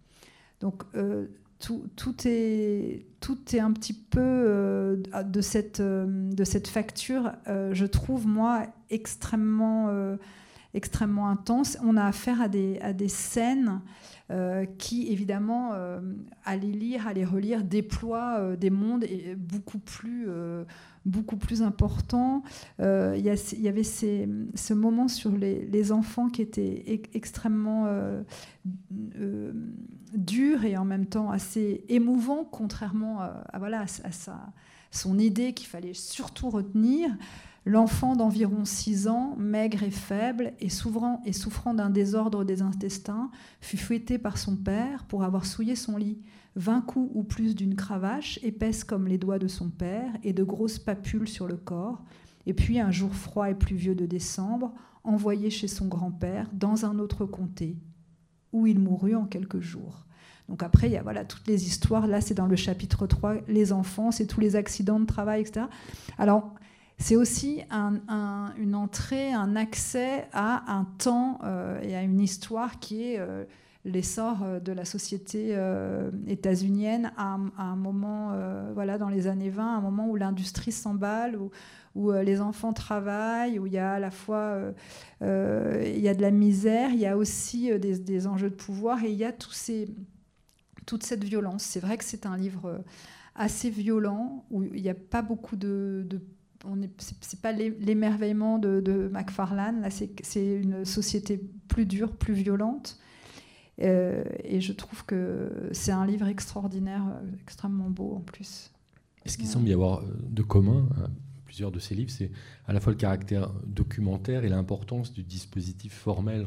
Donc euh, tout, est, tout est un petit peu euh, euh, de cette facture, je trouve, moi, extrêmement, extrêmement intense. On a affaire à des, à des scènes qui, évidemment, à les lire, à les relire, déploient des mondes beaucoup plus plus important. Euh, il y, avait ce moment sur les, enfants qui était extrêmement euh, euh, dur et en même temps assez émouvant, contrairement à, voilà, à, sa, son idée qu'il fallait surtout retenir. L'enfant d'environ 6 ans, maigre et faible, et souffrant, et souffrant d'un désordre des intestins, fut fouetté par son père pour avoir souillé son lit. Vingt coups ou plus d'une cravache, épaisse comme les doigts de son père, et de grosses papules sur le corps. Et puis un jour froid et pluvieux de décembre, envoyé chez son grand-père dans un autre comté, où il mourut en quelques jours. Donc après, il y a voilà, toutes les histoires. Là, c'est dans le chapitre 3, les enfants, c'est tous les accidents de travail, etc. Alors, c'est aussi une entrée, un accès à un temps euh, et à une histoire qui est euh, l'essor euh, de la société euh, états-unienne à, un moment, voilà, dans les années 20, un moment où l'industrie s'emballe, où, les enfants travaillent, où il y a à la fois il y a de la misère, il y a aussi des, enjeux de pouvoir et il y a toute cette violence. C'est vrai que c'est un livre assez violent où il n'y a pas beaucoup de c'est pas l'émerveillement de, de McFarlane, là c'est une société plus dure, plus violente. Euh, et je trouve que c'est un livre extraordinaire, euh, extrêmement beau en plus. Ce qui semble y avoir euh, de commun à plusieurs de ces livres, c'est à la fois le caractère documentaire et l'importance du dispositif formel.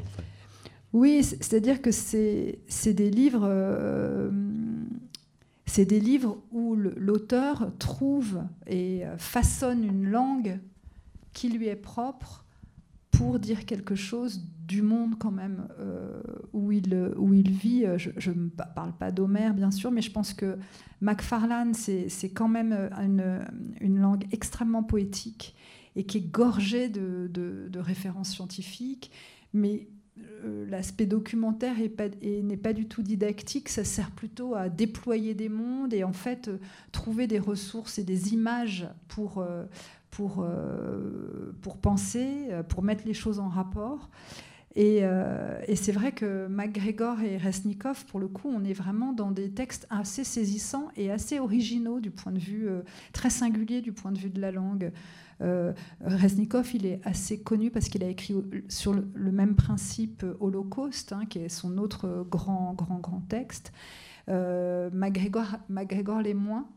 Oui, c'est-à-dire que c'est des livres. C'est des livres où l'auteur trouve et façonne une langue qui lui est propre pour dire quelque chose du monde quand même euh, où, il, où il vit. Je ne parle pas d'Homère, bien sûr, mais je pense que Macfarlane, c'est quand même une, une, langue extrêmement poétique et qui est gorgée de, de, références scientifiques, mais euh, l'aspect documentaire n'est pas, du tout didactique, ça sert plutôt à déployer des mondes et en fait euh, trouver des ressources et des images pour, pour, euh, pour penser, euh, pour mettre les choses en rapport. Et, euh, et c'est vrai que MacGregor et Resnikov, pour le coup, on est vraiment dans des textes assez saisissants et assez originaux du point de vue, très singulier du point de vue de la langue. Resnikov, il est assez connu parce qu'il a écrit sur le, même principe Holocauste, hein, qui est son autre grand, grand, grand texte. MacGregor, l'est moins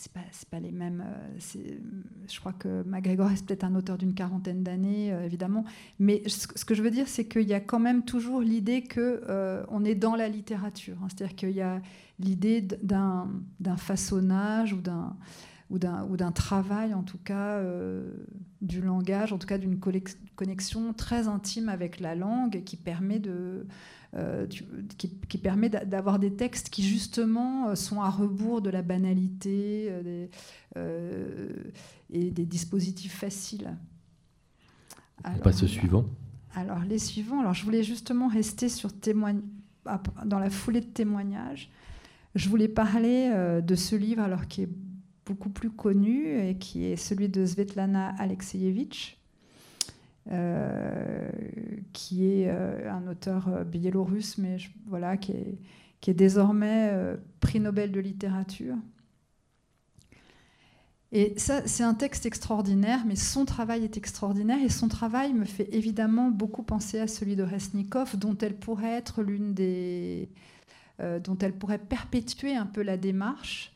c'est pas, pas les mêmes. Euh, je crois que MacGregor est peut-être un auteur d'une quarantaine d'années, euh, évidemment. Mais ce, que je veux dire, c'est qu'il y a quand même toujours l'idée que euh, on est dans la littérature. Hein. C'est-à-dire qu'il y a l'idée d'un, façonnage ou d'un ou d'un travail, en tout cas, du langage, en tout cas d'une connexion très intime avec la langue qui permet de euh, qui, permet d'avoir des textes qui justement euh, sont à rebours de la banalité euh, et des dispositifs faciles. On passe au suivant. Alors les suivants, alors je voulais justement rester sur témoigne, dans la foulée de témoignages. Je voulais parler de ce livre alors qui est beaucoup plus connu et qui est celui de Svetlana Alexeyevitch, euh, qui est euh, un auteur euh, biélorusse, mais voilà, qui est, qui est désormais prix Nobel de littérature. Et ça, c'est un texte extraordinaire, mais son travail est extraordinaire, et son travail me fait évidemment beaucoup penser à celui de Resnikov, dont elle pourrait être l'une des, dont elle pourrait perpétuer un peu la démarche.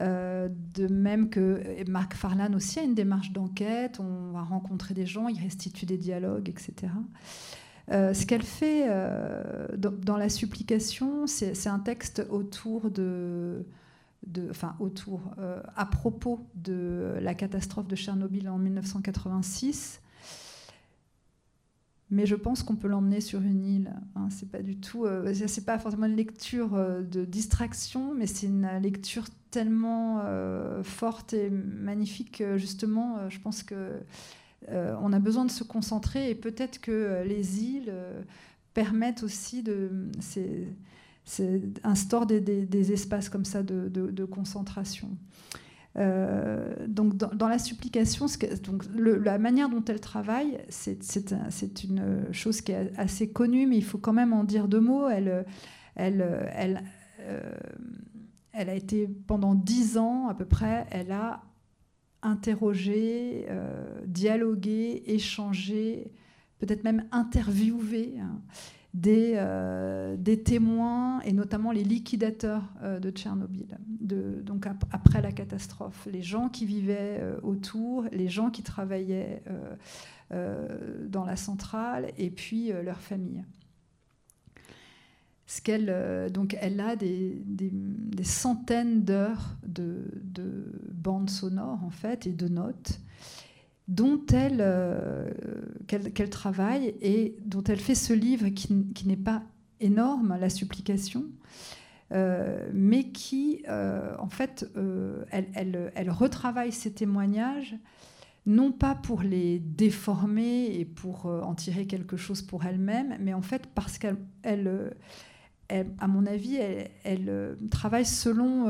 Euh, de même que Marc Farlan aussi a une démarche d'enquête, on va rencontrer des gens, il restitue des dialogues, etc. Euh, ce qu'elle fait euh, dans, la supplication, c'est un texte autour de, de enfin autour, à propos de la catastrophe de Tchernobyl en 1986. Mais je pense qu'on peut l'emmener sur une île. Hein. C'est pas du tout, euh, c'est pas forcément une lecture euh, de distraction, mais c'est une lecture tellement euh, forte et magnifique que justement, je pense que on a besoin de se concentrer et peut-être que les îles permettent aussi de, c'est, des, espaces comme ça de concentration. Euh, donc dans, la supplication, donc la manière dont elle travaille, c'est une chose qui est assez connue, mais il faut quand même en dire deux mots. Elle, euh, a été pendant dix ans à peu près, elle a interrogé, euh, dialogué, échangé, peut-être même interviewé. Hein, des, euh, des, témoins et notamment les liquidateurs euh, de Tchernobyl, donc après la catastrophe, les gens qui vivaient euh, autour, les gens qui travaillaient dans la centrale et puis leurs familles. Donc elle a des centaines d'heures de, de, bandes sonores en fait et de notes dont elle, euh, qu'elle, travaille et dont elle fait ce livre qui, n'est pas énorme, La supplication, euh, mais qui, euh, en fait, elle, elle, retravaille ces témoignages, non pas pour les déformer et pour en tirer quelque chose pour elle-même, mais en fait parce qu'elle, elle, à mon avis, elle, travaille selon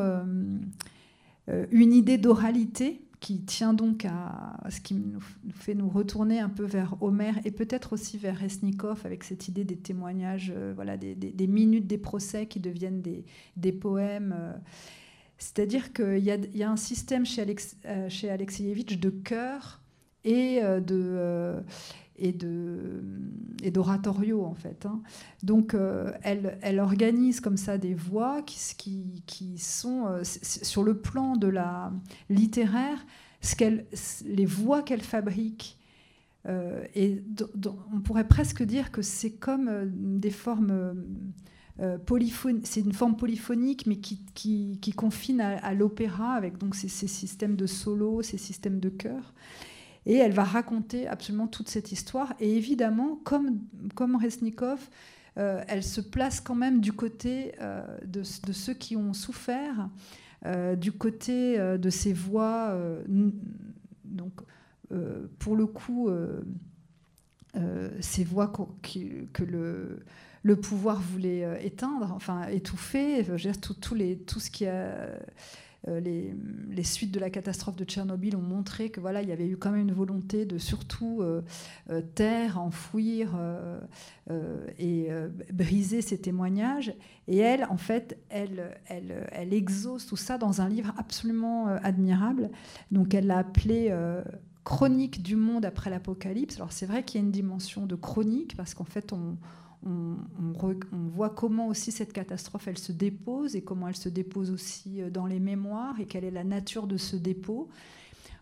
une idée d'oralité qui tient donc à ce qui nous fait nous retourner un peu vers Homère et peut-être aussi vers Resnikov avec cette idée des témoignages, euh, voilà, des, minutes des procès qui deviennent des, des poèmes. Euh. C'est-à-dire qu'il y, y, a un système chez, Alex, euh, chez Alexeyevitch de chœur et de et de et d'oratorio en fait. Hein. Donc elle, elle, organise comme ça des voix qui, qui, qui sont sur le plan de la littéraire, ce qu'elle, les voix qu'elle fabrique. et on pourrait presque dire que c'est comme des formes polyphoniques, c'est une forme polyphonique, mais qui, qui, qui confine à, l'opéra avec donc ces, ces, systèmes de solo, ces systèmes de chœur. Et elle va raconter absolument toute cette histoire. Et évidemment, comme, comme Resnikov, euh, elle se place quand même du côté euh, de, ceux qui ont souffert, euh, du côté de ces voix. donc, pour le coup, ces voix que le, pouvoir voulait éteindre, enfin étouffer, tout, tout, les, tout ce qui a euh, les, suites de la catastrophe de Tchernobyl ont montré que voilà, il y avait eu quand même une volonté de surtout euh, euh, taire, enfouir et briser ces témoignages. Et elle, en fait, elle, elle, elle exauce tout ça dans un livre absolument admirable. Donc, elle l'a appelé Chronique du monde après l'apocalypse. Alors, c'est vrai qu'il y a une dimension de chronique parce qu'en fait, on on, voit comment aussi cette catastrophe, elle se dépose et comment elle se dépose aussi euh, dans les mémoires et quelle est la nature de ce dépôt.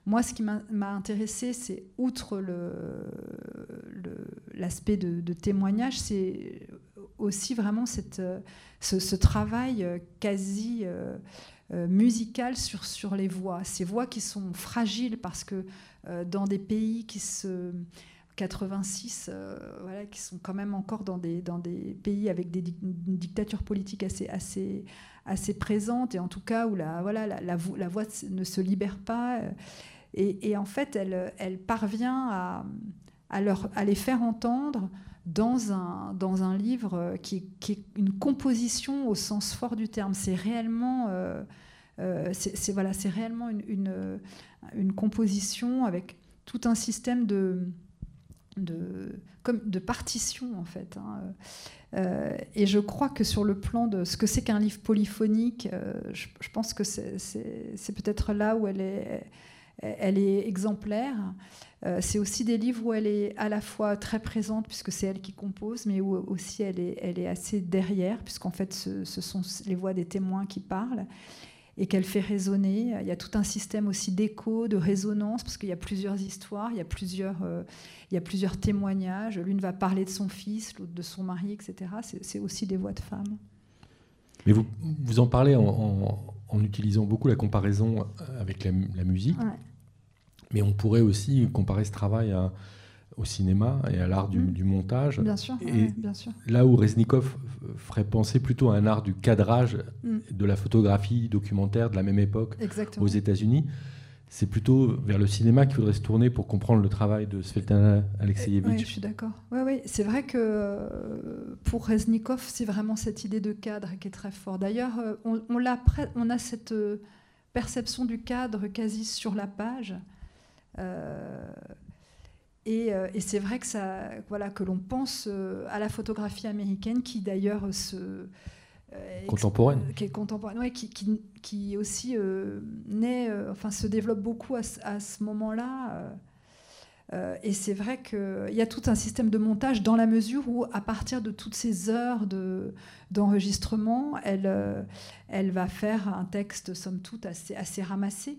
Moi, ce qui m'a intéressé, c'est outre l'aspect de, témoignage, c'est aussi vraiment cette, ce, travail euh, quasi euh, musical sur, sur les voix. Ces voix qui sont fragiles parce que dans des pays qui se 86, euh, voilà, qui sont quand même encore dans des, pays avec des dictatures politiques assez, assez, assez présentes, et en tout cas où la, voix ne se libère pas. Euh, et, en fait, elle, parvient à, les faire entendre dans un, livre qui, est une composition au sens fort du terme. C'est réellement, euh, c'est voilà, réellement une, une, une, composition avec tout un système de de, comme de partition en fait. Hein. Euh, et je crois que sur le plan de ce que c'est qu'un livre polyphonique, euh, je, pense que c'est peut-être là où elle est, elle est exemplaire. Euh, c'est aussi des livres où elle est à la fois très présente, puisque c'est elle qui compose, mais où aussi elle est, elle est assez derrière, puisqu'en fait ce, sont les voix des témoins qui parlent et qu'elle fait résonner. Il y a tout un système aussi d'écho, de résonance, parce qu'il y a plusieurs histoires, il y a plusieurs, euh, il y a plusieurs témoignages. L'une va parler de son fils, l'autre de son mari, etc. C'est aussi des voix de femmes. Mais vous, vous en parlez en, utilisant beaucoup la comparaison avec la, musique. Mais on pourrait aussi comparer ce travail au cinéma et à l'art du, Mm. du montage. Bien sûr, Et ouais, bien sûr. Là où Reznikov ferait penser plutôt à un art du cadrage Mm. de la photographie documentaire de la même époque Exactement. aux États-Unis, c'est plutôt vers le cinéma qu'il faudrait se tourner pour comprendre le travail de Svetlana Oui, Alexeyevich. je suis d'accord. Oui, oui, c'est vrai que euh, pour Reznikov, c'est vraiment cette idée de cadre qui est très forte. D'ailleurs, euh, on, on, pre- on a cette euh, perception du cadre quasi sur la page. Euh, et, euh, et c'est vrai que, ça, voilà, que l'on pense euh, à la photographie américaine qui d'ailleurs se... euh, Contemporaine. qui est contemporaine, ouais, qui, qui, qui aussi naît, enfin se développe beaucoup à, ce- à ce moment-là. euh, et c'est vrai qu'il y a tout un système de montage dans la mesure où, à partir de toutes ces heures de- d'enregistrement, elle, euh, elle va faire un texte, somme toute, assez, assez ramassé.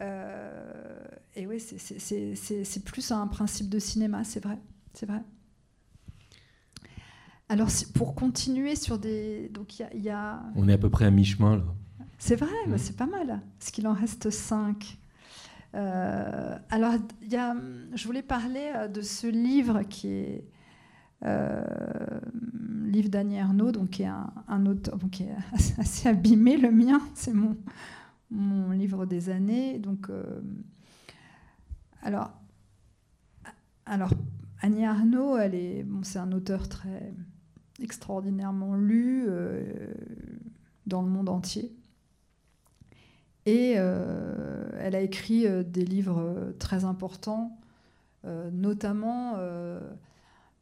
Euh, et oui, c'est- plus un principe de cinéma, c'est vrai. C'est vrai. Alors, pour continuer sur des. Donc, il y a- il y a On est à peu près à mi-chemin là. c'est vrai, bah, Mhm. c'est pas mal, parce qu'il en reste cinq. Euh, alors, y a, je voulais parler euh, de ce livre qui est euh, livre d'Annie Ernaux, donc qui est un, un auteur donc qui est assez abîmé. Le mien, c'est mon, mon livre des années. Donc, euh, alors, alors, Annie Arnaud, elle est, bon, c'est un auteur très extraordinairement lu euh, dans le monde entier. Et euh, elle a écrit des livres très importants, notamment,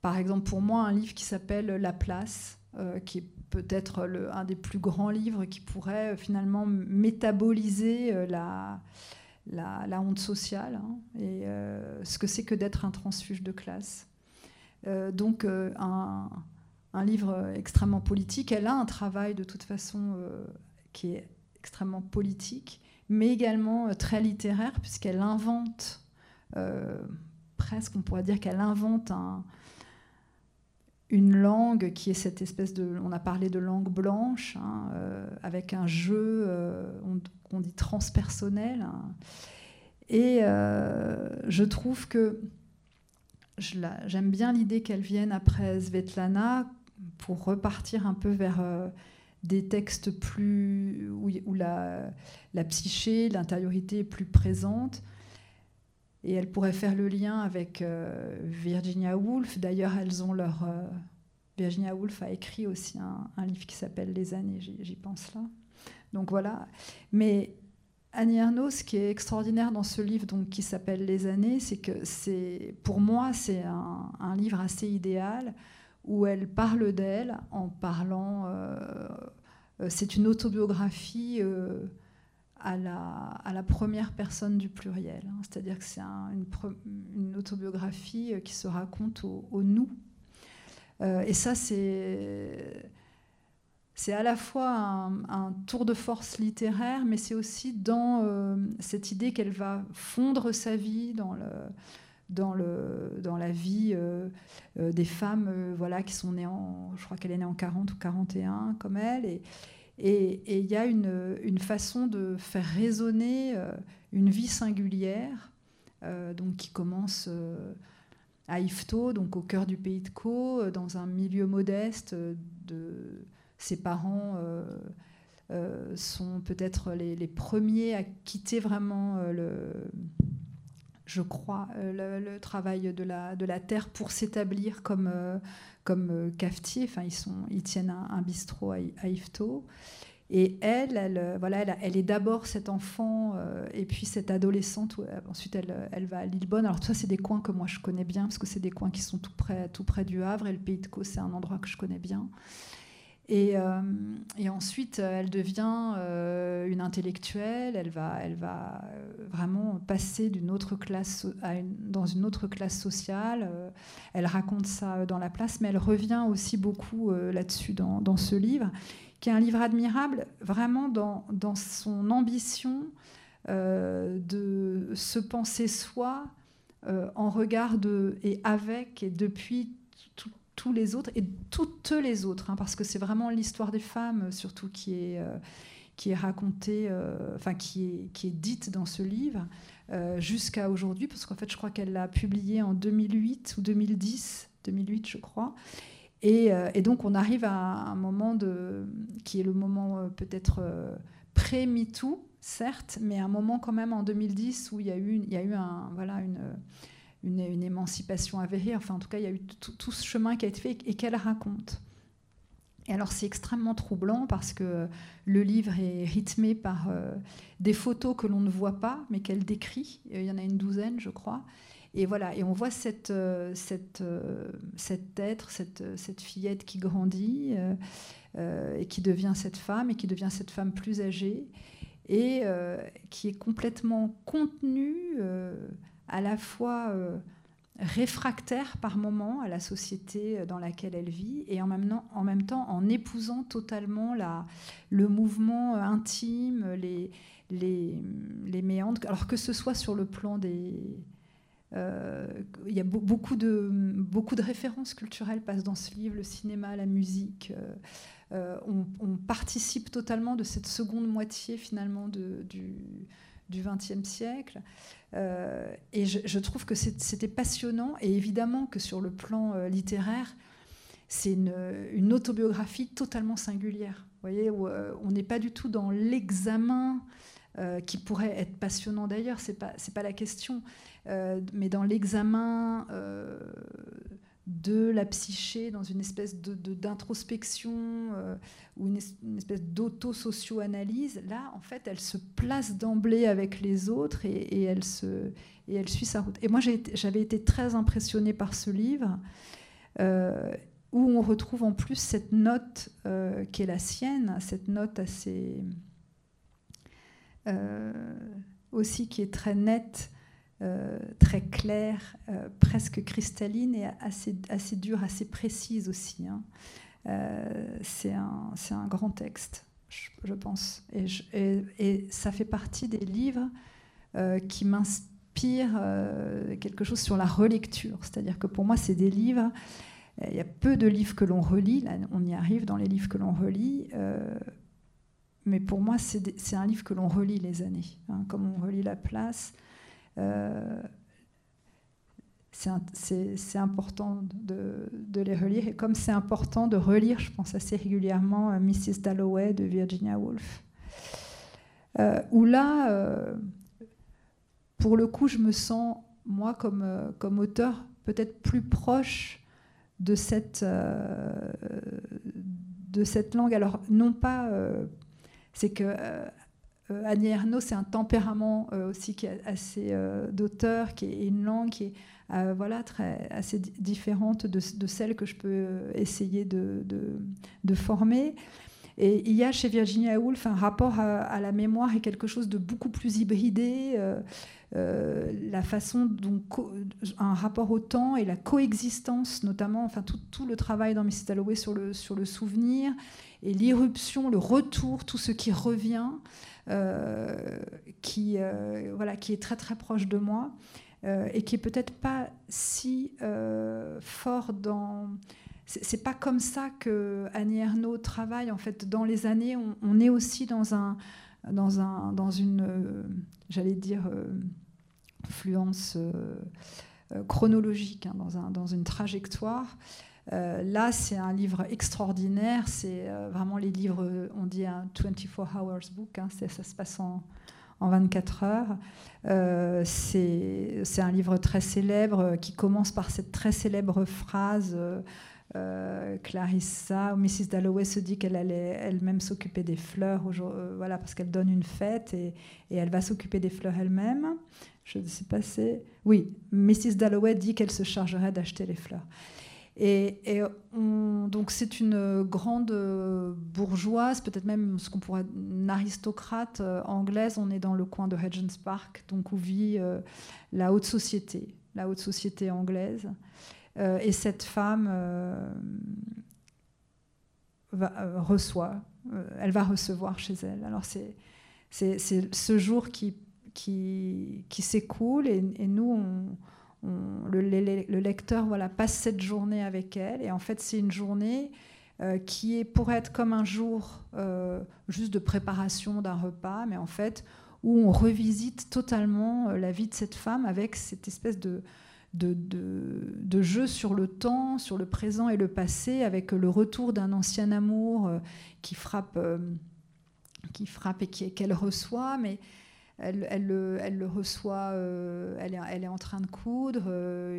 par exemple pour moi, un livre qui s'appelle La place, qui est peut-être un des plus grands livres qui pourrait euh, finalement métaboliser euh, la, honte sociale hein, et euh, ce que c'est que d'être un transfuge de classe. Donc un, livre extrêmement politique. Elle a un travail de toute façon qui est extrêmement politique, mais également très littéraire, puisqu'elle invente, presque on pourrait dire qu'elle invente un- une langue qui est cette espèce de... On a parlé de langue blanche, hein, euh, avec un jeu, euh, on, on dit transpersonnel. hein. Et euh, je trouve que j'aime bien l'idée qu'elle vienne après Svetlana pour repartir un peu vers des textes plus où la, la psyché, l'intériorité est plus présente. Et elle pourrait faire le lien avec euh, Virginia Woolf. D'ailleurs, elles ont leur. euh, Virginia Woolf a écrit aussi un, livre qui s'appelle Les années, j'y pense là. Donc voilà. Mais Annie Ernaux, ce qui est extraordinaire dans ce livre donc, qui s'appelle Les années, c'est que c'est, pour moi, c'est un, livre assez idéal où elle parle d'elle en parlant. euh, c'est une autobiographie à, la, première personne du pluriel. hein. C'est-à-dire que c'est un- une, autobiographie euh, qui se raconte au, nous. Euh, et ça, c'est. À la fois un, tour de force littéraire, mais c'est aussi dans euh, cette idée qu'elle va fondre sa vie dans, la vie des femmes voilà, qui sont nées en. Je crois qu'elle est née en 40 ou 41, comme elle. Et il y a une, façon de faire résonner euh, une vie singulière, euh, donc qui commence. euh, à Yvetot, donc au cœur du pays de Caux, dans un milieu modeste. De, ses parents sont peut-être les, premiers à quitter vraiment le, je crois, le, travail de la, terre pour s'établir comme, comme euh, cafetier. Enfin, ils, sont, ils tiennent un, bistrot à, à. Et elle, elle, euh, voilà, elle, est d'abord cet enfant euh, et puis cette adolescente. euh, ensuite, elle, euh, elle va à Lillebonne. Alors, ça, c'est des coins que moi je connais bien parce que c'est des coins qui sont tout près, tout près du Havre. Et le Pays de Caux, c'est un endroit que je connais bien. Et, euh, et ensuite, elle devient euh, une intellectuelle. Elle va, elle va euh, vraiment passer d'une autre classe dans une autre classe sociale. Elle raconte ça dans la place, mais elle revient aussi beaucoup là-dessus dans, ce livre, qui est un livre admirable, vraiment dans, dans son ambition de se penser soi en regard de et avec et depuis tous les autres et toutes les autres, hein, parce que c'est vraiment l'histoire des femmes euh, surtout qui est, euh, qui est racontée, euh, enfin qui est, qui est dite dans ce livre. jusqu'à aujourd'hui, parce qu'en fait, je crois qu'elle l'a publié en 2008 ou 2010, 2008, je crois. Et, donc, on arrive à un moment de, qui est le moment peut-être pré-MeToo, certes, mais un moment quand même en 2010 où il y a eu, il y a eu un, voilà, une, une, émancipation avérée. Enfin, en tout cas, il y a eu tout, ce chemin qui a été fait et qu'elle raconte. Et alors, c'est extrêmement troublant parce que le livre est rythmé par euh, des photos que l'on ne voit pas, mais qu'elle décrit. Il y en a une douzaine, je crois. Et voilà, et on voit cette, euh, cette, euh, cet être, cette, cette, fillette qui grandit et qui devient cette femme et qui devient cette femme plus âgée et qui est complètement contenue à la fois euh, réfractaire par moment à la société dans laquelle elle vit et en même, en même temps en épousant totalement la, le mouvement intime, les, les, les, méandres, alors que ce soit sur le plan des... Euh, il y a beaucoup de, beaucoup de références culturelles passent dans ce livre, le cinéma, la musique. Euh, on, participe totalement de cette seconde moitié finalement de, du, du XXe siècle. Euh, et je, trouve que c'était passionnant. Et évidemment que sur le plan euh, littéraire, c'est une, autobiographie totalement singulière. Vous voyez, où, euh, on n'est pas du tout dans l'examen qui pourrait être passionnant d'ailleurs, c'est pas pas la question, mais dans l'examen de la psyché dans une espèce d'introspection de, euh, ou une, espèce d'auto-socio-analyse, là, en fait, elle se place d'emblée avec les autres et, elle se, et elle suit sa route. Et moi, j'avais été très impressionnée par ce livre, euh, où on retrouve en plus cette note euh, qui est la sienne, cette note assez... aussi qui est très nette euh, très claire, euh, presque cristalline et assez, assez dure, assez précise aussi. Hein. Euh, c'est un, grand texte, je, pense. Et, ça fait partie des livres qui m'inspirent quelque chose sur la relecture. C'est-à-dire que pour moi, c'est des livres. Il y a peu de livres que l'on relit, on y arrive dans les livres que l'on relit, mais pour moi, c'est un livre que l'on relit les années, hein, comme on relit La Place, euh, c'est important de, les relire. Et comme c'est important de relire, je pense assez régulièrement à Mrs. Dalloway de Virginia Woolf, euh, où là, euh, pour le coup, je me sens, moi, comme, comme auteur, peut-être plus proche de cette, de cette langue. Alors, non pas, c'est que euh, Annie Ernaux, c'est un tempérament euh, aussi qui est assez euh, d'auteur, qui est une langue qui est voilà, très, assez différente de, celle que je peux essayer de, former. Et il y a chez Virginia Woolf un rapport à, la mémoire et quelque chose de beaucoup plus hybridé. la façon dont un rapport au temps et la coexistence, notamment, enfin tout, tout le travail dans Mrs. Dalloway sur le, sur le souvenir et l'irruption, le retour, tout ce qui revient. Euh, qui, euh, voilà, qui est très très proche de moi euh, et qui est peut-être pas si fort dans c'est pas comme ça que Annie Ernaux travaille. En fait, dans les années, on, est aussi dans un, dans un, dans une, j'allais dire, influence chronologique, hein, dans, un, dans une trajectoire. Euh, là, c'est un livre extraordinaire. C'est euh, vraiment les livres, on dit un 24 hours book, hein, ça se passe en, 24 heures. Euh, c'est un livre très célèbre qui commence par cette très célèbre phrase. Clarissa Mrs. Dalloway se dit qu'elle allait elle-même s'occuper des fleurs, voilà, parce qu'elle donne une fête et, et elle va s'occuper des fleurs elle-même. Je ne sais pas, c'est. Oui, Mrs. Dalloway dit qu'elle se chargerait d'acheter les fleurs. Et, donc c'est une grande bourgeoise, peut-être même ce qu'on pourrait une aristocrate euh, anglaise. On est dans le coin de Regent's Park, donc où vit euh, la haute société, la haute société anglaise. Euh, et cette femme reçoit, elle va recevoir chez elle. Alors c'est ce jour qui s'écoule et, et, nous on le, lecteur voilà, passe cette journée avec elle. Et en fait, c'est une journée euh, qui est, pourrait être comme un jour euh, juste de préparation d'un repas, mais en fait, où on revisite totalement la vie de cette femme avec cette espèce de, de, de, jeu sur le temps, sur le présent et le passé, avec le retour d'un ancien amour qui frappe, qui frappe et qu'elle reçoit, mais elle, le reçoit, elle, est, elle, est, en train de coudre,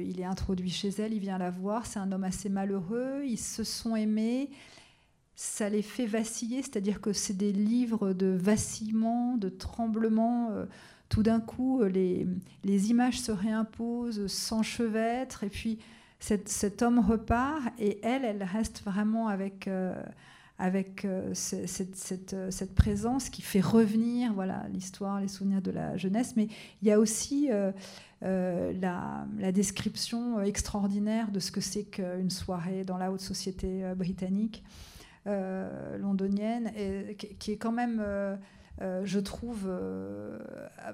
il est introduit chez elle, il vient la voir, c'est un homme assez malheureux, ils se sont aimés, ça les fait vaciller, c'est-à-dire que c'est des livres de vacillement, de tremblement. Euh, tout d'un coup, euh, les, les, images se réimposent, s'enchevêtrent, et puis cet, homme repart, et elle, elle reste vraiment avec, euh, avec cette, présence qui fait revenir voilà l'histoire, les souvenirs de la jeunesse. Mais il y a aussi la, la, description extraordinaire de ce que c'est qu'une soirée dans la haute société britannique. Euh, londonienne, qui est quand même, euh, euh, je trouve,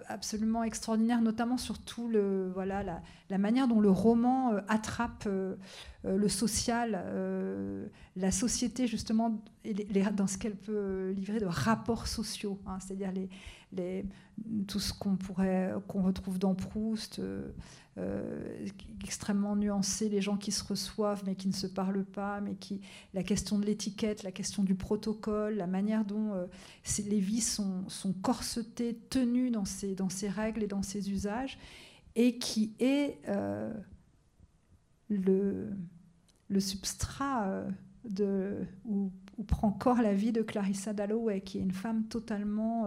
absolument extraordinaire, notamment sur tout le, voilà, la, manière dont le roman attrape le social, la société, justement, dans ce qu'elle peut livrer de rapports sociaux, hein, c'est-à-dire tout ce qu'on pourrait qu'on retrouve dans Proust, euh, extrêmement nuancé, les gens qui se reçoivent mais qui ne se parlent pas, mais qui la question de l'étiquette, la question du protocole, la manière dont euh, les vies sont, corsetées, tenues dans ces, règles et dans ces usages, et qui est euh, le, substrat de, où, prend corps la vie de Clarissa Dalloway, qui est une femme totalement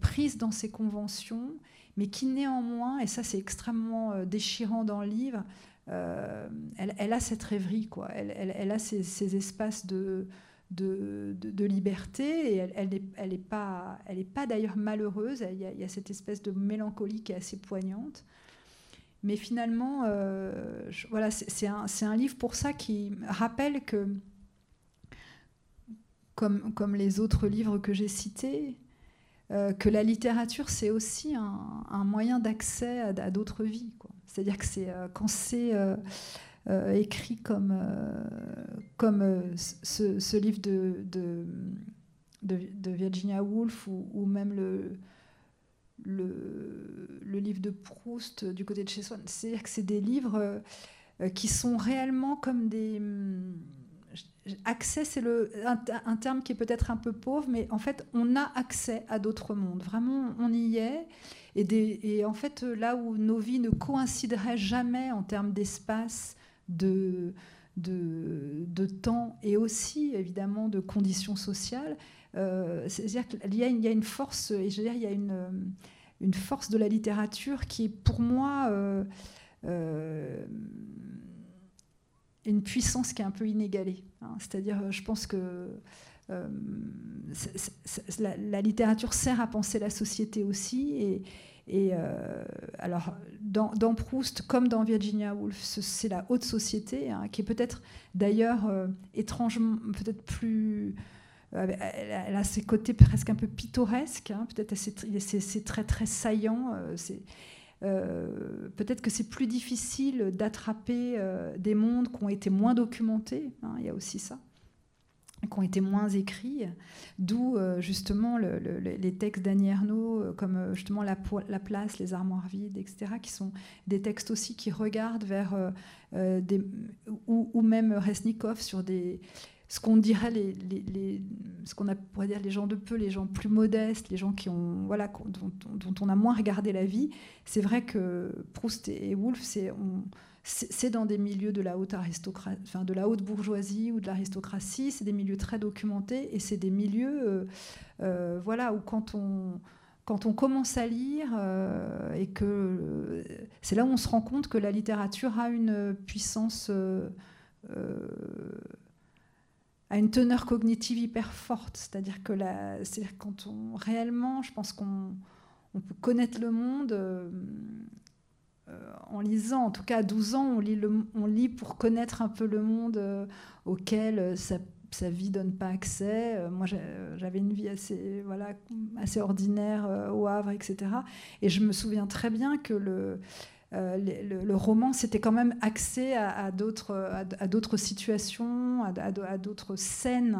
prise dans ses conventions mais qui néanmoins, et ça c'est extrêmement euh, déchirant dans le livre, euh, elle, a cette rêverie, quoi. Elle, a ces, espaces de, liberté, et elle n'est pas, d'ailleurs malheureuse, il y, a, cette espèce de mélancolie qui est assez poignante. Mais finalement, euh, voilà, c'est un, livre pour ça qui rappelle que, comme, les autres livres que j'ai cités, que la littérature, c'est aussi un, moyen d'accès à, d'autres vies. C'est-à-dire que c'est euh, quand c'est euh, écrit comme, comme ce, livre de, de, Virginia Woolf ou, même le, le, livre de Proust du côté de chez Swann, c'est-à-dire que c'est des livres qui sont réellement comme des accès, c'est un, terme qui est peut-être un peu pauvre, mais en fait, on a accès à d'autres mondes. Vraiment, on y est. Et, en fait, là où nos vies ne coïncideraient jamais en termes d'espace, de, de, temps et aussi, évidemment, de conditions sociales, euh, c'est-à-dire qu'il y, y, a une force, et je veux dire, il y a une, une force de la littérature qui est pour moi. Euh, euh, une puissance qui est un peu inégalée. Hein. C'est-à-dire, euh, je pense que euh, la, littérature sert à penser la société aussi. Et, euh, alors, dans, Proust, comme dans Virginia Woolf, c'est la haute société, hein, qui est peut-être d'ailleurs étrangement, peut-être plus. Elle a ses côtés presque un peu pittoresques, hein, peut-être c'est très très saillant. Euh, peut-être que c'est plus difficile d'attraper euh, des mondes qui ont été moins documentés, hein, il y a aussi ça, qui ont été moins écrits, d'où euh, justement les textes d'Annie comme justement la, la, place, les armoires vides, etc., qui sont des textes aussi qui regardent vers des, ou, ou, même Resnikov sur des, ce qu'on dirait les, ce qu'on pourrait dire les gens de peu, les gens plus modestes, les gens qui ont voilà dont, on a moins regardé la vie. C'est vrai que Proust et Woolf, c'est c'est dans des milieux de la haute aristocratie, enfin de la haute bourgeoisie ou de l'aristocratie. C'est des milieux très documentés et c'est des milieux euh, euh, voilà où quand on quand on commence à lire euh, et que c'est là où on se rend compte que la littérature a une puissance a une teneur cognitive hyper forte. C'est-à-dire que c'est quand on réellement, je pense qu'on on peut connaître le monde euh, euh, en lisant. En tout cas, à 12 ans, on lit, le, on lit pour connaître un peu le monde euh, auquel sa, sa, vie donne pas accès. moi, j'avais une vie assez, voilà, assez ordinaire au Havre, etc. Et je me souviens très bien que le euh, le, roman, c'était quand même axé à, d'autres situations, à, d'autres scènes,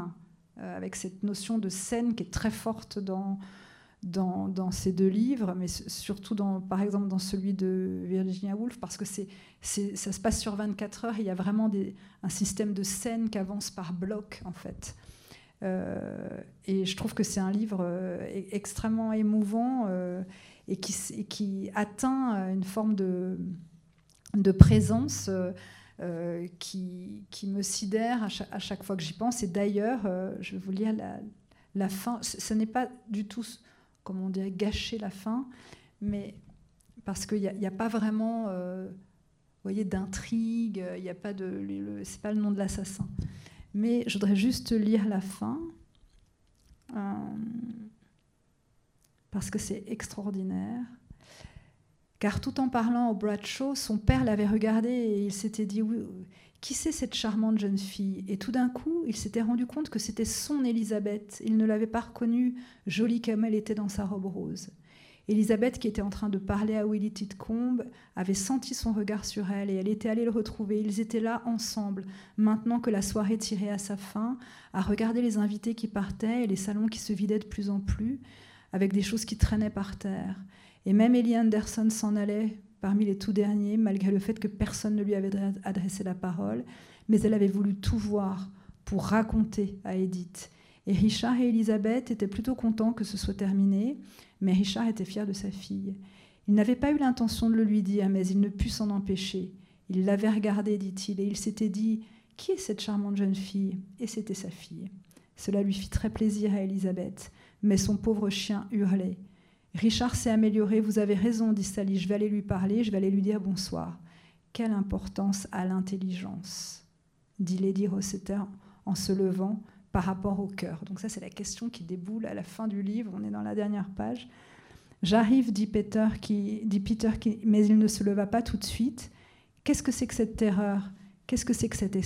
euh, avec cette notion de scène qui est très forte dans, dans, ces deux livres, mais surtout dans, par exemple dans celui de Virginia Woolf, parce que c'est, ça se passe sur 24 heures, il y a vraiment des, un système de scènes qui avance par bloc, en fait. Euh, et je trouve que c'est un livre e-, extrêmement émouvant et qui, atteint une forme de, de présence qui, qui, me sidère à chaque, fois que j'y pense. Et d'ailleurs, je vais vous lire la, fin. Ce n'est pas du tout comment on dirait, gâcher la fin, mais parce qu'il n'y a, pas vraiment, euh, voyez, d'intrigue, il n'y a pas de, c'est pas le nom de l'assassin. Mais je voudrais juste lire la fin euh, parce que c'est extraordinaire. Car tout en parlant au Bradshaw, son père l'avait regardé et il s'était dit qui c'est cette charmante jeune fille? Et tout d'un coup, il s'était rendu compte que c'était son Élisabeth. Il ne l'avait pas reconnue, jolie comme elle était dans sa robe rose. Élisabeth, qui était en train de parler à Willy Titcombe, avait senti son regard sur elle et elle était allée le retrouver. Ils étaient là ensemble, maintenant que la soirée tirait à sa fin, à regarder les invités qui partaient et les salons qui se vidaient de plus en plus, avec des choses qui traînaient par terre. Et même Ellie Anderson s'en allait parmi les tout derniers, malgré le fait que personne ne lui avait adressé la parole, mais elle avait voulu tout voir pour raconter à Edith. Et Richard et Elisabeth étaient plutôt contents que ce soit terminé, mais Richard était fier de sa fille. Il n'avait pas eu l'intention de le lui dire, mais il ne put s'en empêcher. Il l'avait regardée, dit-il, et il s'était dit Qui est cette charmante jeune fille? Et c'était sa fille. Cela lui fit très plaisir à Elisabeth, mais son pauvre chien hurlait. Richard s'est amélioré, vous avez raison, dit Sally, je vais aller lui parler, je vais aller lui dire bonsoir. Quelle importance a l'intelligence dit Lady Rossiter en se levant par rapport au cœur. Donc ça, c'est la question qui déboule à la fin du livre, on est dans la dernière page. J'arrive, dit Peter, qui, dit Peter mais il ne se leva pas tout de suite. Qu'est-ce que c'est que cette terreur? Qu'est-ce que c'est que cette,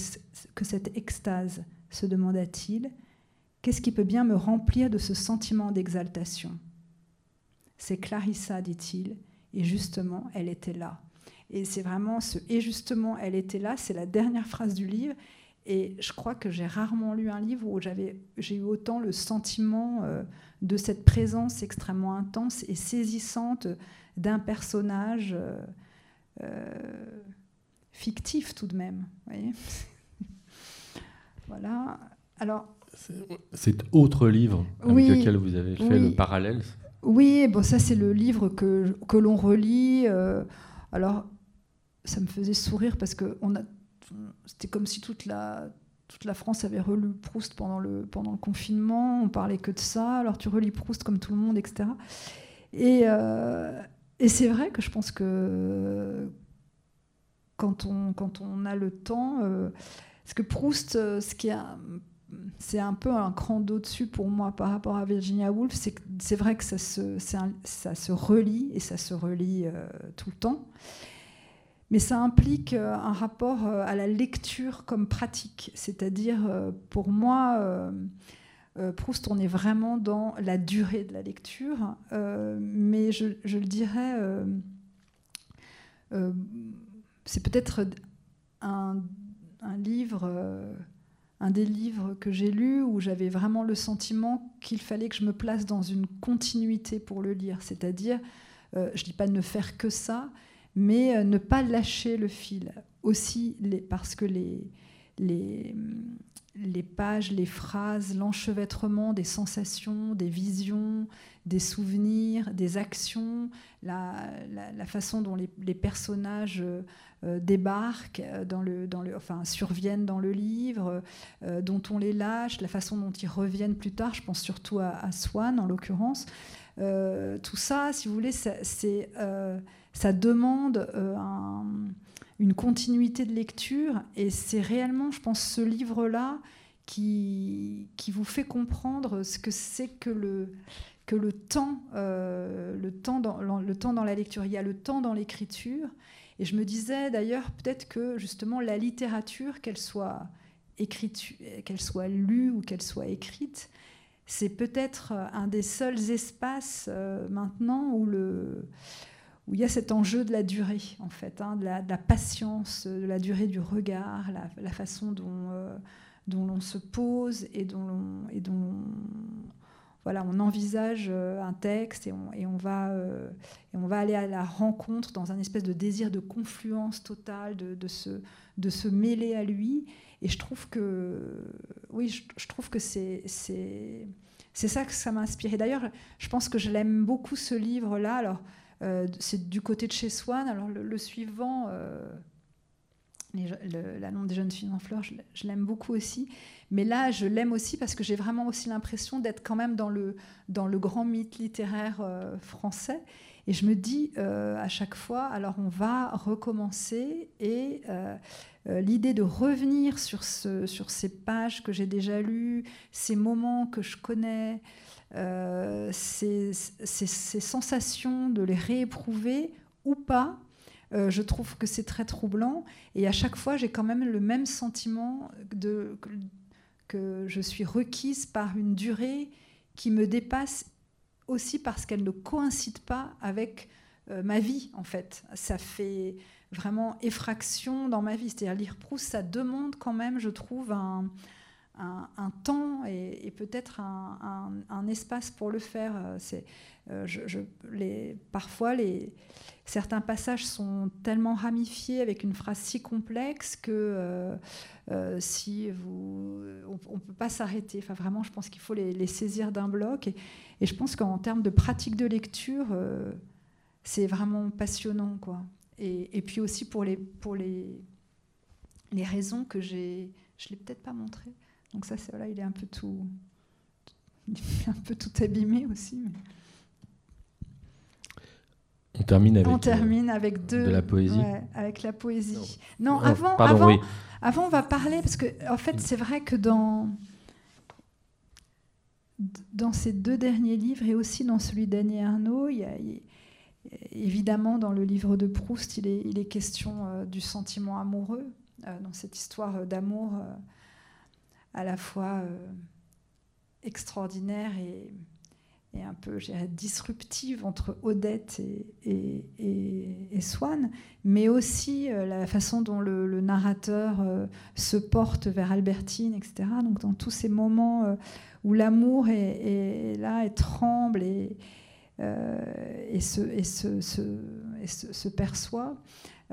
que cette extase? se demanda-t-il. Qu'est-ce qui peut bien me remplir de ce sentiment d'exaltation? C'est Clarissa, dit-il, et justement, elle était là. Et c'est vraiment ce et justement, elle était là, c'est la dernière phrase du livre. Et je crois que j'ai rarement lu un livre où j'ai eu autant le sentiment euh, de cette présence extrêmement intense et saisissante d'un personnage euh, euh, fictif tout de même. Voyez? Voilà. Alors. Cet autre livre avec lequel vous avez fait le parallèle, oui, bon, ça c'est le livre que, que l'on relit. Euh, alors, ça me faisait sourire parce que on a, c'était comme si toute la, toute la France avait relu Proust pendant le, pendant le confinement. On parlait que de ça. Alors tu relis Proust comme tout le monde, etc. Et, euh, et c'est vrai que je pense que quand on, quand on a le temps, euh, parce que Proust, ce qui est c'est un peu un cran d'au-dessus pour moi par rapport à Virginia Woolf. C'est vrai que ça se, ça se relie et ça se relie euh, tout le temps. Mais ça implique euh, un rapport euh, à la lecture comme pratique. C'est-à-dire, pour moi, Proust, on est vraiment dans la durée de la lecture. mais je, le dirais, c'est peut-être un, un, livre un des livres que j'ai lus où j'avais vraiment le sentiment qu'il fallait que je me place dans une continuité pour le lire. C'est-à-dire, euh, je ne dis pas ne faire que ça, mais euh, ne pas lâcher le fil. Aussi, parce que les, les, les pages, les phrases, l'enchevêtrement des sensations, des visions, des souvenirs, des actions, la, façon dont les, personnages euh, débarquent, dans le, dans le, enfin surviennent dans le livre, euh, dont on les lâche, la façon dont ils reviennent plus tard, je pense surtout à, Swan en l'occurrence. Euh, tout ça, si vous voulez, ça, ça demande un une continuité de lecture. Et c'est réellement, je pense, ce livre-là qui, qui vous fait comprendre ce que c'est que le, que le temps, euh, le, temps dans, le temps dans la lecture. Il y a le temps dans l'écriture. Et je me disais d'ailleurs peut-être que justement la littérature, qu'elle soit écrite, qu'elle soit lue ou qu'elle soit écrite, c'est peut-être un des seuls espaces euh, maintenant où le, où il y a cet enjeu de la durée, en fait, hein, de, la, patience, de la durée du regard, la, façon dont, euh, l'on se pose et dont, et dont voilà, on envisage un texte et on, et on va, et on va aller à la rencontre dans un espèce de désir de confluence totale, de, de, se, de se mêler à lui. Et je trouve que, oui, je, trouve que c'est, c'est, c'est ça que ça m'a inspiré. D'ailleurs, je pense que je l'aime beaucoup ce livre-là. Alors, c'est du côté de chez Swann. Alors, le, suivant, la nombre des jeunes filles en fleurs, je, l'aime beaucoup aussi. Mais là, je l'aime aussi parce que j'ai vraiment aussi l'impression d'être quand même dans le, dans le grand mythe littéraire euh, français. Et je me dis euh, à chaque fois, alors on va recommencer et euh, l'idée de revenir sur, ce, sur ces pages que j'ai déjà lues, ces moments que je connais, ces, ces, sensations de les rééprouver ou pas, je trouve que c'est très troublant. Et à chaque fois, j'ai quand même le même sentiment de, que je suis requise par une durée qui me dépasse aussi parce qu'elle ne coïncide pas avec euh, ma vie, en fait. Ça fait vraiment effraction dans ma vie. C'est-à-dire lire Proust, ça demande quand même, je trouve, un, un, temps et, peut-être un, espace pour le faire. Euh, c'est, je, les, parfois, les, certains passages sont tellement ramifiés avec une phrase si complexe que euh, euh, si vous, on ne peut pas s'arrêter. Enfin, vraiment, je pense qu'il faut les, saisir d'un bloc. Et, je pense qu'en termes de pratique de lecture, euh, c'est vraiment passionnant. Quoi. Et, puis aussi pour les, pour les, les raisons que j'ai... Je ne l'ai peut-être pas montré. Donc ça, c'est, voilà, il est un peu tout, un peu tout abîmé aussi. On termine avec, on euh, termine avec deux, de la poésie. avec la poésie. Non, avant, avant, avant, on va parler parce que en fait, c'est vrai que dans dans ces deux derniers livres et aussi dans celui d'Annie Arnaud, il y a, évidemment dans le livre de Proust, il est, il est question euh, du sentiment amoureux, euh, dans cette histoire d'amour à la fois extraordinaire et, un peu disruptive entre Odette et, et, Swann, mais aussi euh, la façon dont le, narrateur euh, se porte vers Albertine, etc. Donc dans tous ces moments euh, où l'amour est, là et tremble et, se, perçoit.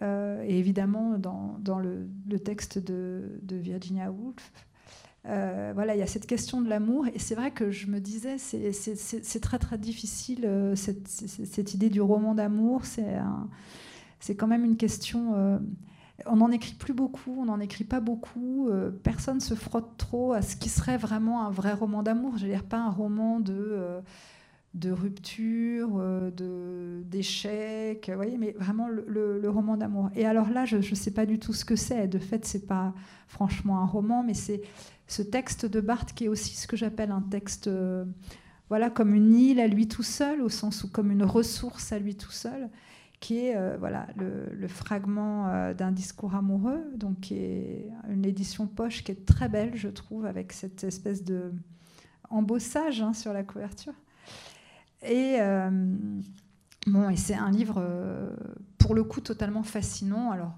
et évidemment, dans, le, texte de Virginia Woolf, euh, voilà, il y a cette question de l'amour. Et c'est vrai que je me disais, c'est très très difficile, euh, cette, idée du roman d'amour. C'est quand même une question. Euh, on n'en écrit plus beaucoup, on n'en écrit pas beaucoup. personne se frotte trop à ce qui serait vraiment un vrai roman d'amour. Je veux dire, pas un roman de de rupture, de d'échec, voyez, mais vraiment le, le roman d'amour. Et alors là, je ne sais pas du tout ce que c'est. De fait, c'est pas franchement un roman, mais c'est ce texte de Barthes qui est aussi ce que j'appelle un texte, euh, voilà, comme une île à lui tout seul, au sens où comme une ressource à lui tout seul, qui est euh, voilà le, fragment euh, d'un discours amoureux, donc qui est une édition poche qui est très belle, je trouve, avec cette espèce de embossage hein, sur la couverture. Et bon, et c'est un livre pour le coup totalement fascinant. Alors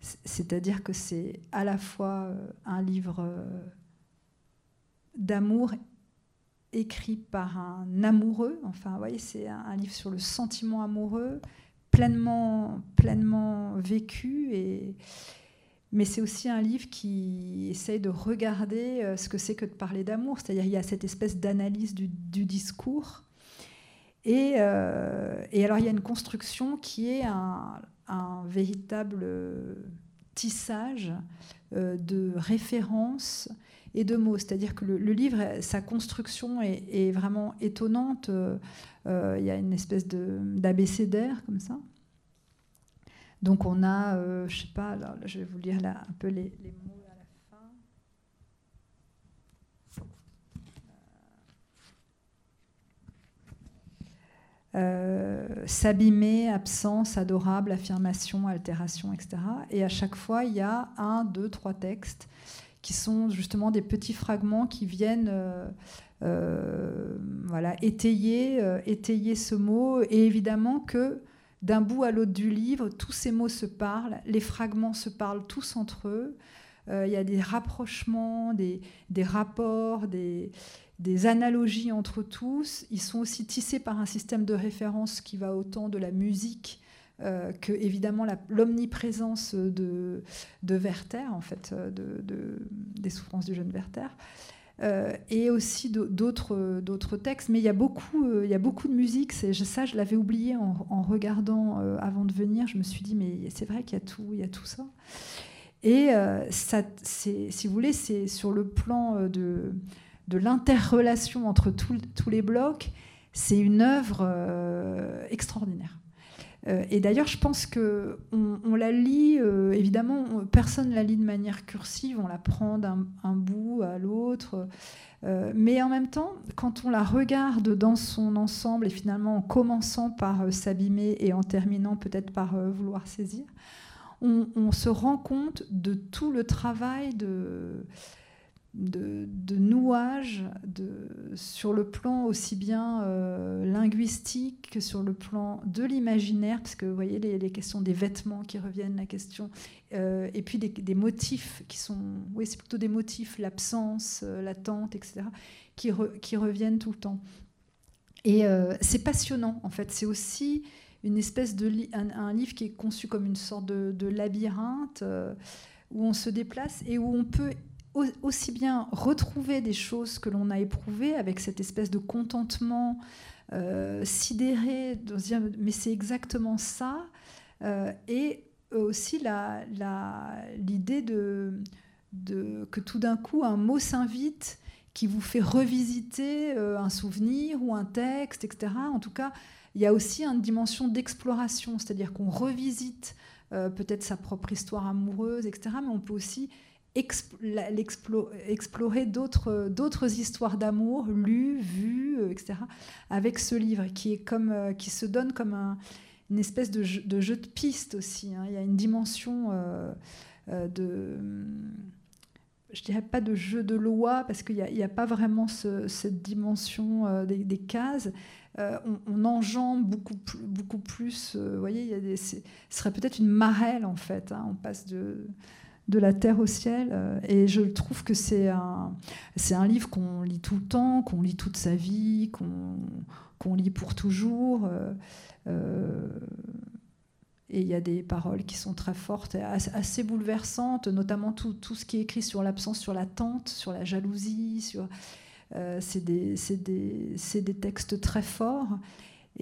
c'est-à-dire que c'est à la fois euh, un livre euh, d'amour écrit par un amoureux, enfin, vous voyez, c'est un livre sur le sentiment amoureux, pleinement, pleinement vécu, et... mais c'est aussi un livre qui essaye de regarder euh, ce que c'est que de parler d'amour, c'est-à-dire il y a cette espèce d'analyse du, discours, et, et, alors il y a une construction qui est un, véritable tissage euh, de références et de mots. C'est-à-dire que le, livre, sa construction est, vraiment étonnante. Euh, il y a une espèce d'abécédaire comme ça. Donc on a, euh, je sais pas, je vais vous lire un peu les mots. Euh, s'abîmer, absence, adorable, affirmation, altération, etc. Et à chaque fois, il y a un, deux, trois textes qui sont justement des petits fragments qui viennent euh, euh, voilà, étayer, étayer ce mot. Et évidemment que d'un bout à l'autre du livre, tous ces mots se parlent, les fragments se parlent tous entre eux. Il y a des rapprochements, des, des rapports, des, des analogies entre tous. Ils sont aussi tissés par un système de référence qui va autant de la musique euh, que évidemment l'omniprésence de, de Werther, en fait, euh, de, des souffrances du jeune Werther. Euh, et aussi d'autres textes. Mais il y, a beaucoup, il y a beaucoup de musique. Ça, je l'avais oublié en, regardant avant de venir. Je me suis dit, mais c'est vrai qu'il y, a tout, y a tout ça. Et ça, si vous voulez, c'est sur le plan de, de l'interrelation entre tous les blocs, c'est une œuvre euh, extraordinaire. Euh, et d'ailleurs, je pense que on, la lit, euh, évidemment, personne la lit de manière cursive, on la prend d'un bout à l'autre. mais en même temps, quand on la regarde dans son ensemble, et finalement en commençant par s'abîmer et en terminant peut-être par vouloir saisir, on, on, se rend compte de tout le travail de de, nouage de, sur le plan aussi bien euh, linguistique que sur le plan de l'imaginaire, parce que vous voyez les, questions des vêtements qui reviennent, la question, euh, et puis des, motifs qui sont, oui, c'est plutôt des motifs, l'absence, euh, l'attente, etc., qui, qui, reviennent tout le temps. Et c'est passionnant, en fait. C'est aussi une espèce de un, livre qui est conçu comme une sorte de, de labyrinthe où on se déplace et où on peut aussi bien retrouver des choses que l'on a éprouvées avec cette espèce de contentement euh, sidéré, de dire mais c'est exactement ça, euh, et aussi l'idée de, de, que tout d'un coup un mot s'invite qui vous fait revisiter euh, un souvenir ou un texte, etc. En tout cas, il y a aussi une dimension d'exploration, c'est-à-dire qu'on revisite peut-être sa propre histoire amoureuse, etc. Mais on peut aussi explorer d'autres histoires d'amour lues, vues, euh, etc. avec ce livre qui, est comme, euh, qui se donne comme un, une espèce de jeu, de jeu, piste aussi. Hein. Il y a une dimension euh, de je dirais pas de jeu de loi parce qu'il n'y a, pas vraiment cette dimension des, cases. on, enjambe beaucoup, beaucoup plus. voyez, il y a des, ce serait peut-être une marelle en fait. Hein. on passe de de la terre au ciel. Euh, et je trouve que c'est un, c'est un livre qu'on lit tout le temps, qu'on lit toute sa vie, qu'on, lit pour toujours. Euh, euh, et il y a des paroles qui sont très fortes, assez bouleversantes, notamment tout, tout, ce qui est écrit sur l'absence, sur l'attente, sur la jalousie. Sur, c'est, des, c'est, des, c'est des textes très forts.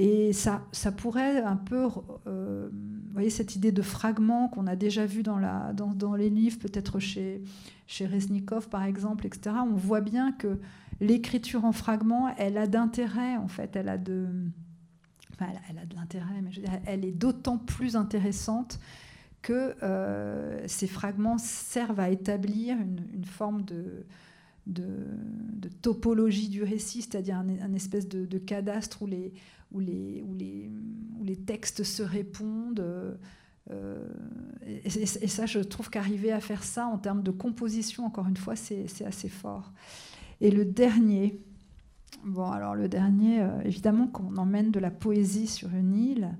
Et ça, ça pourrait un peu, euh, vous voyez, cette idée de fragment qu'on a déjà vu dans, la, dans, dans les livres, peut-être chez, chez par exemple, etc. On voit bien que l'écriture en fragment, elle a d'intérêt en fait, elle a de, enfin, elle a de l'intérêt, mais je veux dire, elle est d'autant plus intéressante que euh, ces fragments servent à établir une, une forme de, de, de, topologie du récit, c'est-à-dire un, un, espèce de, de cadastre où les, où les, où les, où les textes se répondent. Euh, et, ça, je trouve qu'arriver à faire ça en termes de composition, encore une fois, c'est assez fort. Et le dernier, bon, alors le dernier, euh, évidemment qu'on emmène de la poésie sur une île,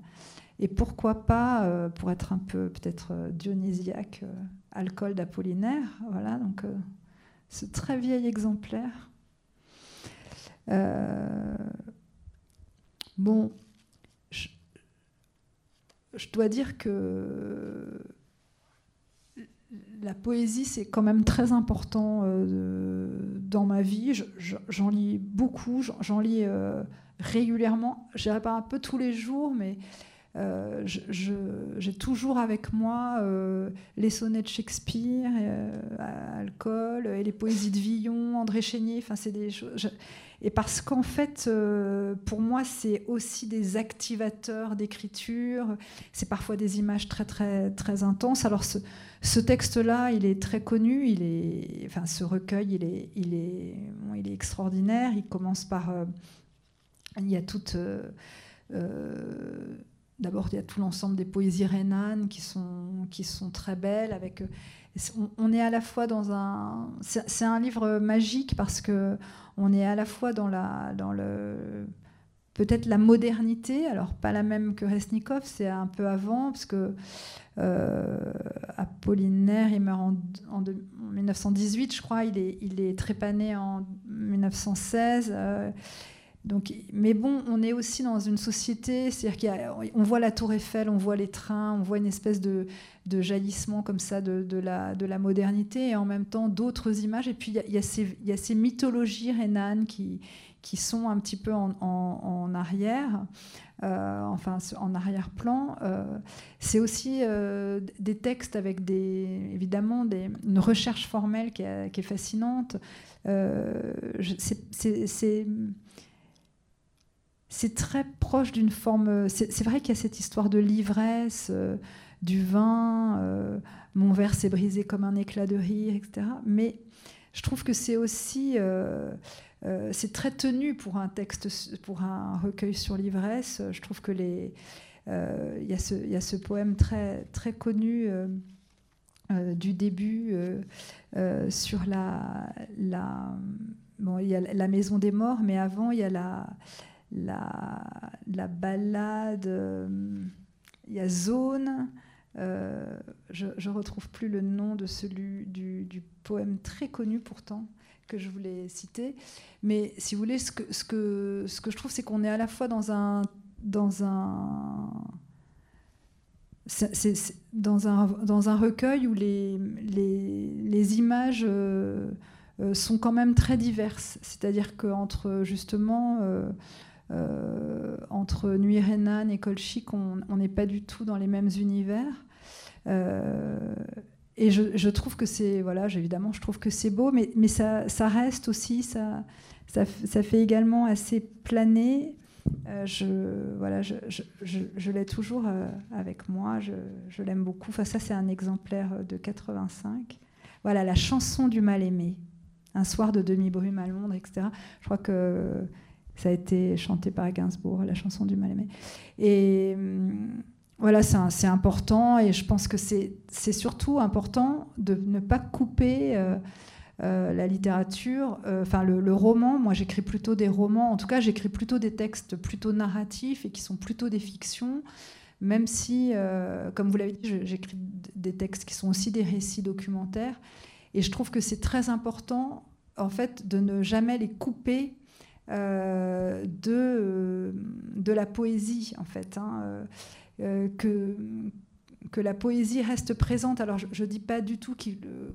et pourquoi pas, euh, pour être un peu peut-être dionysiaque, alcool d'Apollinaire, voilà, donc ce très vieil exemplaire. Bon, je, dois dire que la poésie, c'est quand même très important euh, dans ma vie. J'en lis beaucoup, j'en lis euh, régulièrement. Je dirais pas un peu tous les jours, mais euh, j'ai toujours avec moi les sonnets de Shakespeare, Alcool, et les poésies de Villon, André Chénier. Enfin, c'est des choses. Et parce qu'en fait, euh, pour moi, c'est aussi des activateurs d'écriture. C'est parfois des images très, très, très intenses. Alors, ce, texte-là, il est très connu. Il est, enfin, ce recueil, il est, il est, il est extraordinaire. Il commence par. Euh, il y a toute. Euh, d'abord, il y a tout l'ensemble des poésies rhénanes qui sont, très belles. Avec, on, est à la fois dans un. C'est un livre magique parce que on est à la fois dans, la, dans le peut-être la modernité, alors pas la même que Resnikov, c'est un peu avant, parce que euh, Apollinaire, il meurt en, 1918, je crois, il est, il est trépané en 1916. Donc, mais bon, on est aussi dans une société, c'est-à-dire qu'on voit la tour Eiffel, on voit les trains, on voit une espèce de, jaillissement comme ça de, la, de la modernité, et en même temps d'autres images. Et puis il y, a ces mythologies rhénanes qui, sont un petit peu en, arrière, euh, enfin en arrière-plan. Euh, c'est aussi euh, des textes avec évidemment une recherche formelle qui qui est fascinante. c'est c'est très proche d'une forme. C'est vrai qu'il y a cette histoire de l'ivresse, euh, du vin, euh, mon verre s'est brisé comme un éclat de rire, etc. Mais je trouve que c'est aussi. Euh, c'est très tenu pour un texte, pour un recueil sur l'ivresse. Je trouve que les. Il y, y, a ce poème très, très connu. du début sur la, la, bon, il y a la maison des morts, mais avant il y a la, la, la balade, euh, il y a Zone. Euh, je ne retrouve plus le nom de celui du, poème très connu pourtant que je voulais citer. Mais si vous voulez, ce que, ce que, ce que je trouve, c'est qu'on est à la fois dans un... Dans un c'est, dans, un, dans un recueil où les, les, les images euh, sont quand même très diverses. C'est-à-dire qu'entre justement entre Nuit Renan et Colchic, on n'est pas du tout dans les mêmes univers. Euh, et je, trouve que c'est, voilà, évidemment, je trouve que c'est beau, mais, ça, reste aussi, ça, fait également assez planer. Euh, je, voilà, je l'ai toujours avec moi, je, l'aime beaucoup. Enfin, ça, c'est un exemplaire de 85. Voilà, la chanson du mal-aimé. Un soir de demi-brume à Londres, etc. Je crois que ça a été chanté par Gainsbourg, la chanson du mal-aimé. Et hum, voilà, c'est important et je pense que c'est surtout important de ne pas couper euh, euh, la littérature, euh, enfin le, roman. Moi, j'écris plutôt des romans, en tout cas, j'écris plutôt des textes plutôt narratifs et qui sont plutôt des fictions, même si, comme vous l'avez dit, j'écris des textes qui sont aussi des récits documentaires. Et je trouve que c'est très important, en fait, de ne jamais les couper de, euh, de la poésie, en fait. Hein, euh, que, que la poésie reste présente. Alors, je ne dis pas du tout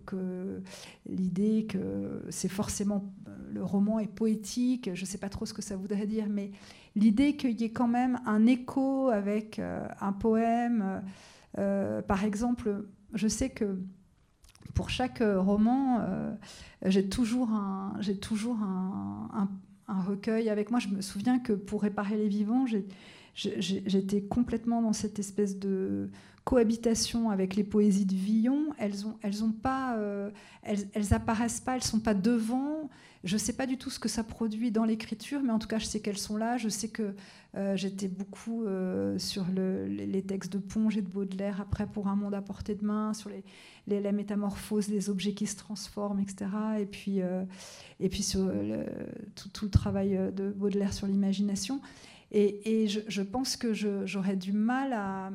que l'idée que c'est forcément le roman est poétique, je ne sais pas trop ce que ça voudrait dire, mais l'idée qu'il y ait quand même un écho avec un poème. par exemple, je sais que pour chaque roman, j'ai toujours un, toujours un recueil avec moi. Je me souviens que pour réparer les vivants, j'étais complètement dans cette espèce de cohabitation avec les poésies de Villon. Elles ont, elles ont pas, euh, elles, elles, apparaissent pas, elles sont pas devant. Je sais pas du tout ce que ça produit dans l'écriture, mais en tout cas, je sais qu'elles sont là. Je sais que euh, j'étais beaucoup euh, sur le, les, textes de Ponge et de Baudelaire après pour un monde à portée de main, sur les, les, la métamorphose des objets qui se transforment, etc. Et puis, et puis sur tout, le travail de Baudelaire sur l'imagination. Et, je, pense que j'aurais du mal à,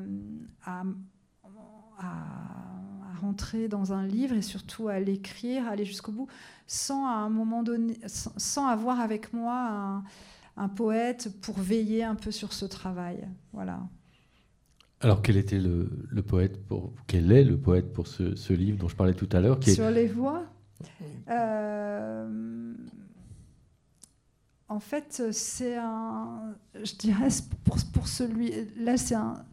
rentrer dans un livre et surtout à l'écrire, aller jusqu'au bout, sans à un moment donné, sans, avoir avec moi un, poète pour veiller un peu sur ce travail. Voilà. Alors, quel était le, poète pour quel est le poète pour ce, livre dont je parlais tout à l'heure Sur les voix. Euh, en fait, c'est un. Je dirais, pour, pour celui. Là, c'est un,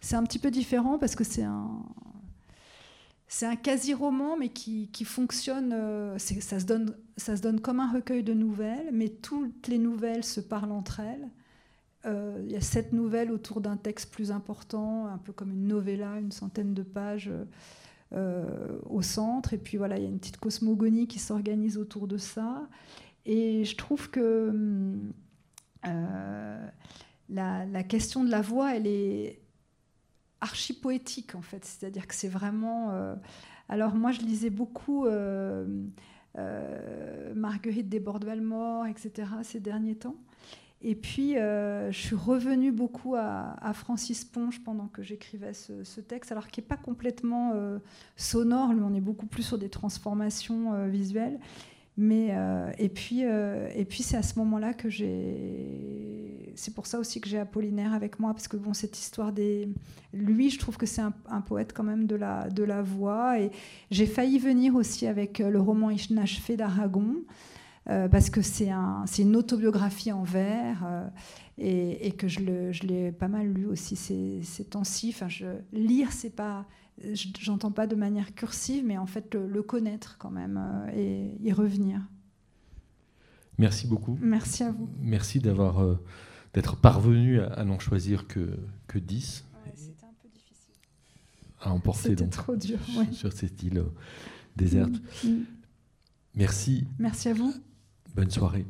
c'est un petit peu différent parce que c'est un. C'est un quasi-roman, mais qui, qui fonctionne. Euh, ça, se donne, ça se donne comme un recueil de nouvelles, mais toutes les nouvelles se parlent entre elles. Euh, il y a sept nouvelles autour d'un texte plus important, un peu comme une novella, une centaine de pages euh, au centre. Et puis voilà, il y a une petite cosmogonie qui s'organise autour de ça. Et je trouve que euh, la, question de la voix, elle est archi poétique en fait. C'est-à-dire que c'est vraiment. Euh, alors moi, je lisais beaucoup euh, Marguerite Desbordes-Valmore, etc. ces derniers temps. Et puis, je suis revenue beaucoup à, Francis Ponge pendant que j'écrivais ce, texte, alors qui n'est pas complètement sonore, lui, on est beaucoup plus sur des transformations visuelles. Mais et puis et puis c'est à ce moment-là que j'ai. C'est pour ça aussi que j'ai Apollinaire avec moi parce que bon cette histoire des. Lui, je trouve que c'est un, poète quand même de la de la voix et j'ai failli venir aussi avec le roman inachevé d'Aragon. Euh, parce que c'est un, une autobiographie en vers euh, et, que je, le, je l'ai pas mal lu aussi ces, ces temps-ci. Enfin, je, lire, c'est pas, j'entends pas de manière cursive, mais en fait le, connaître quand même euh, et y revenir. Merci beaucoup. Merci à vous. Merci d'avoir d'être parvenu à, n'en choisir que, que 10. c'était un peu difficile. À emporter donc, trop dur, sur cette île déserte. Mm, mm. Merci. Merci à vous. Bonne soirée.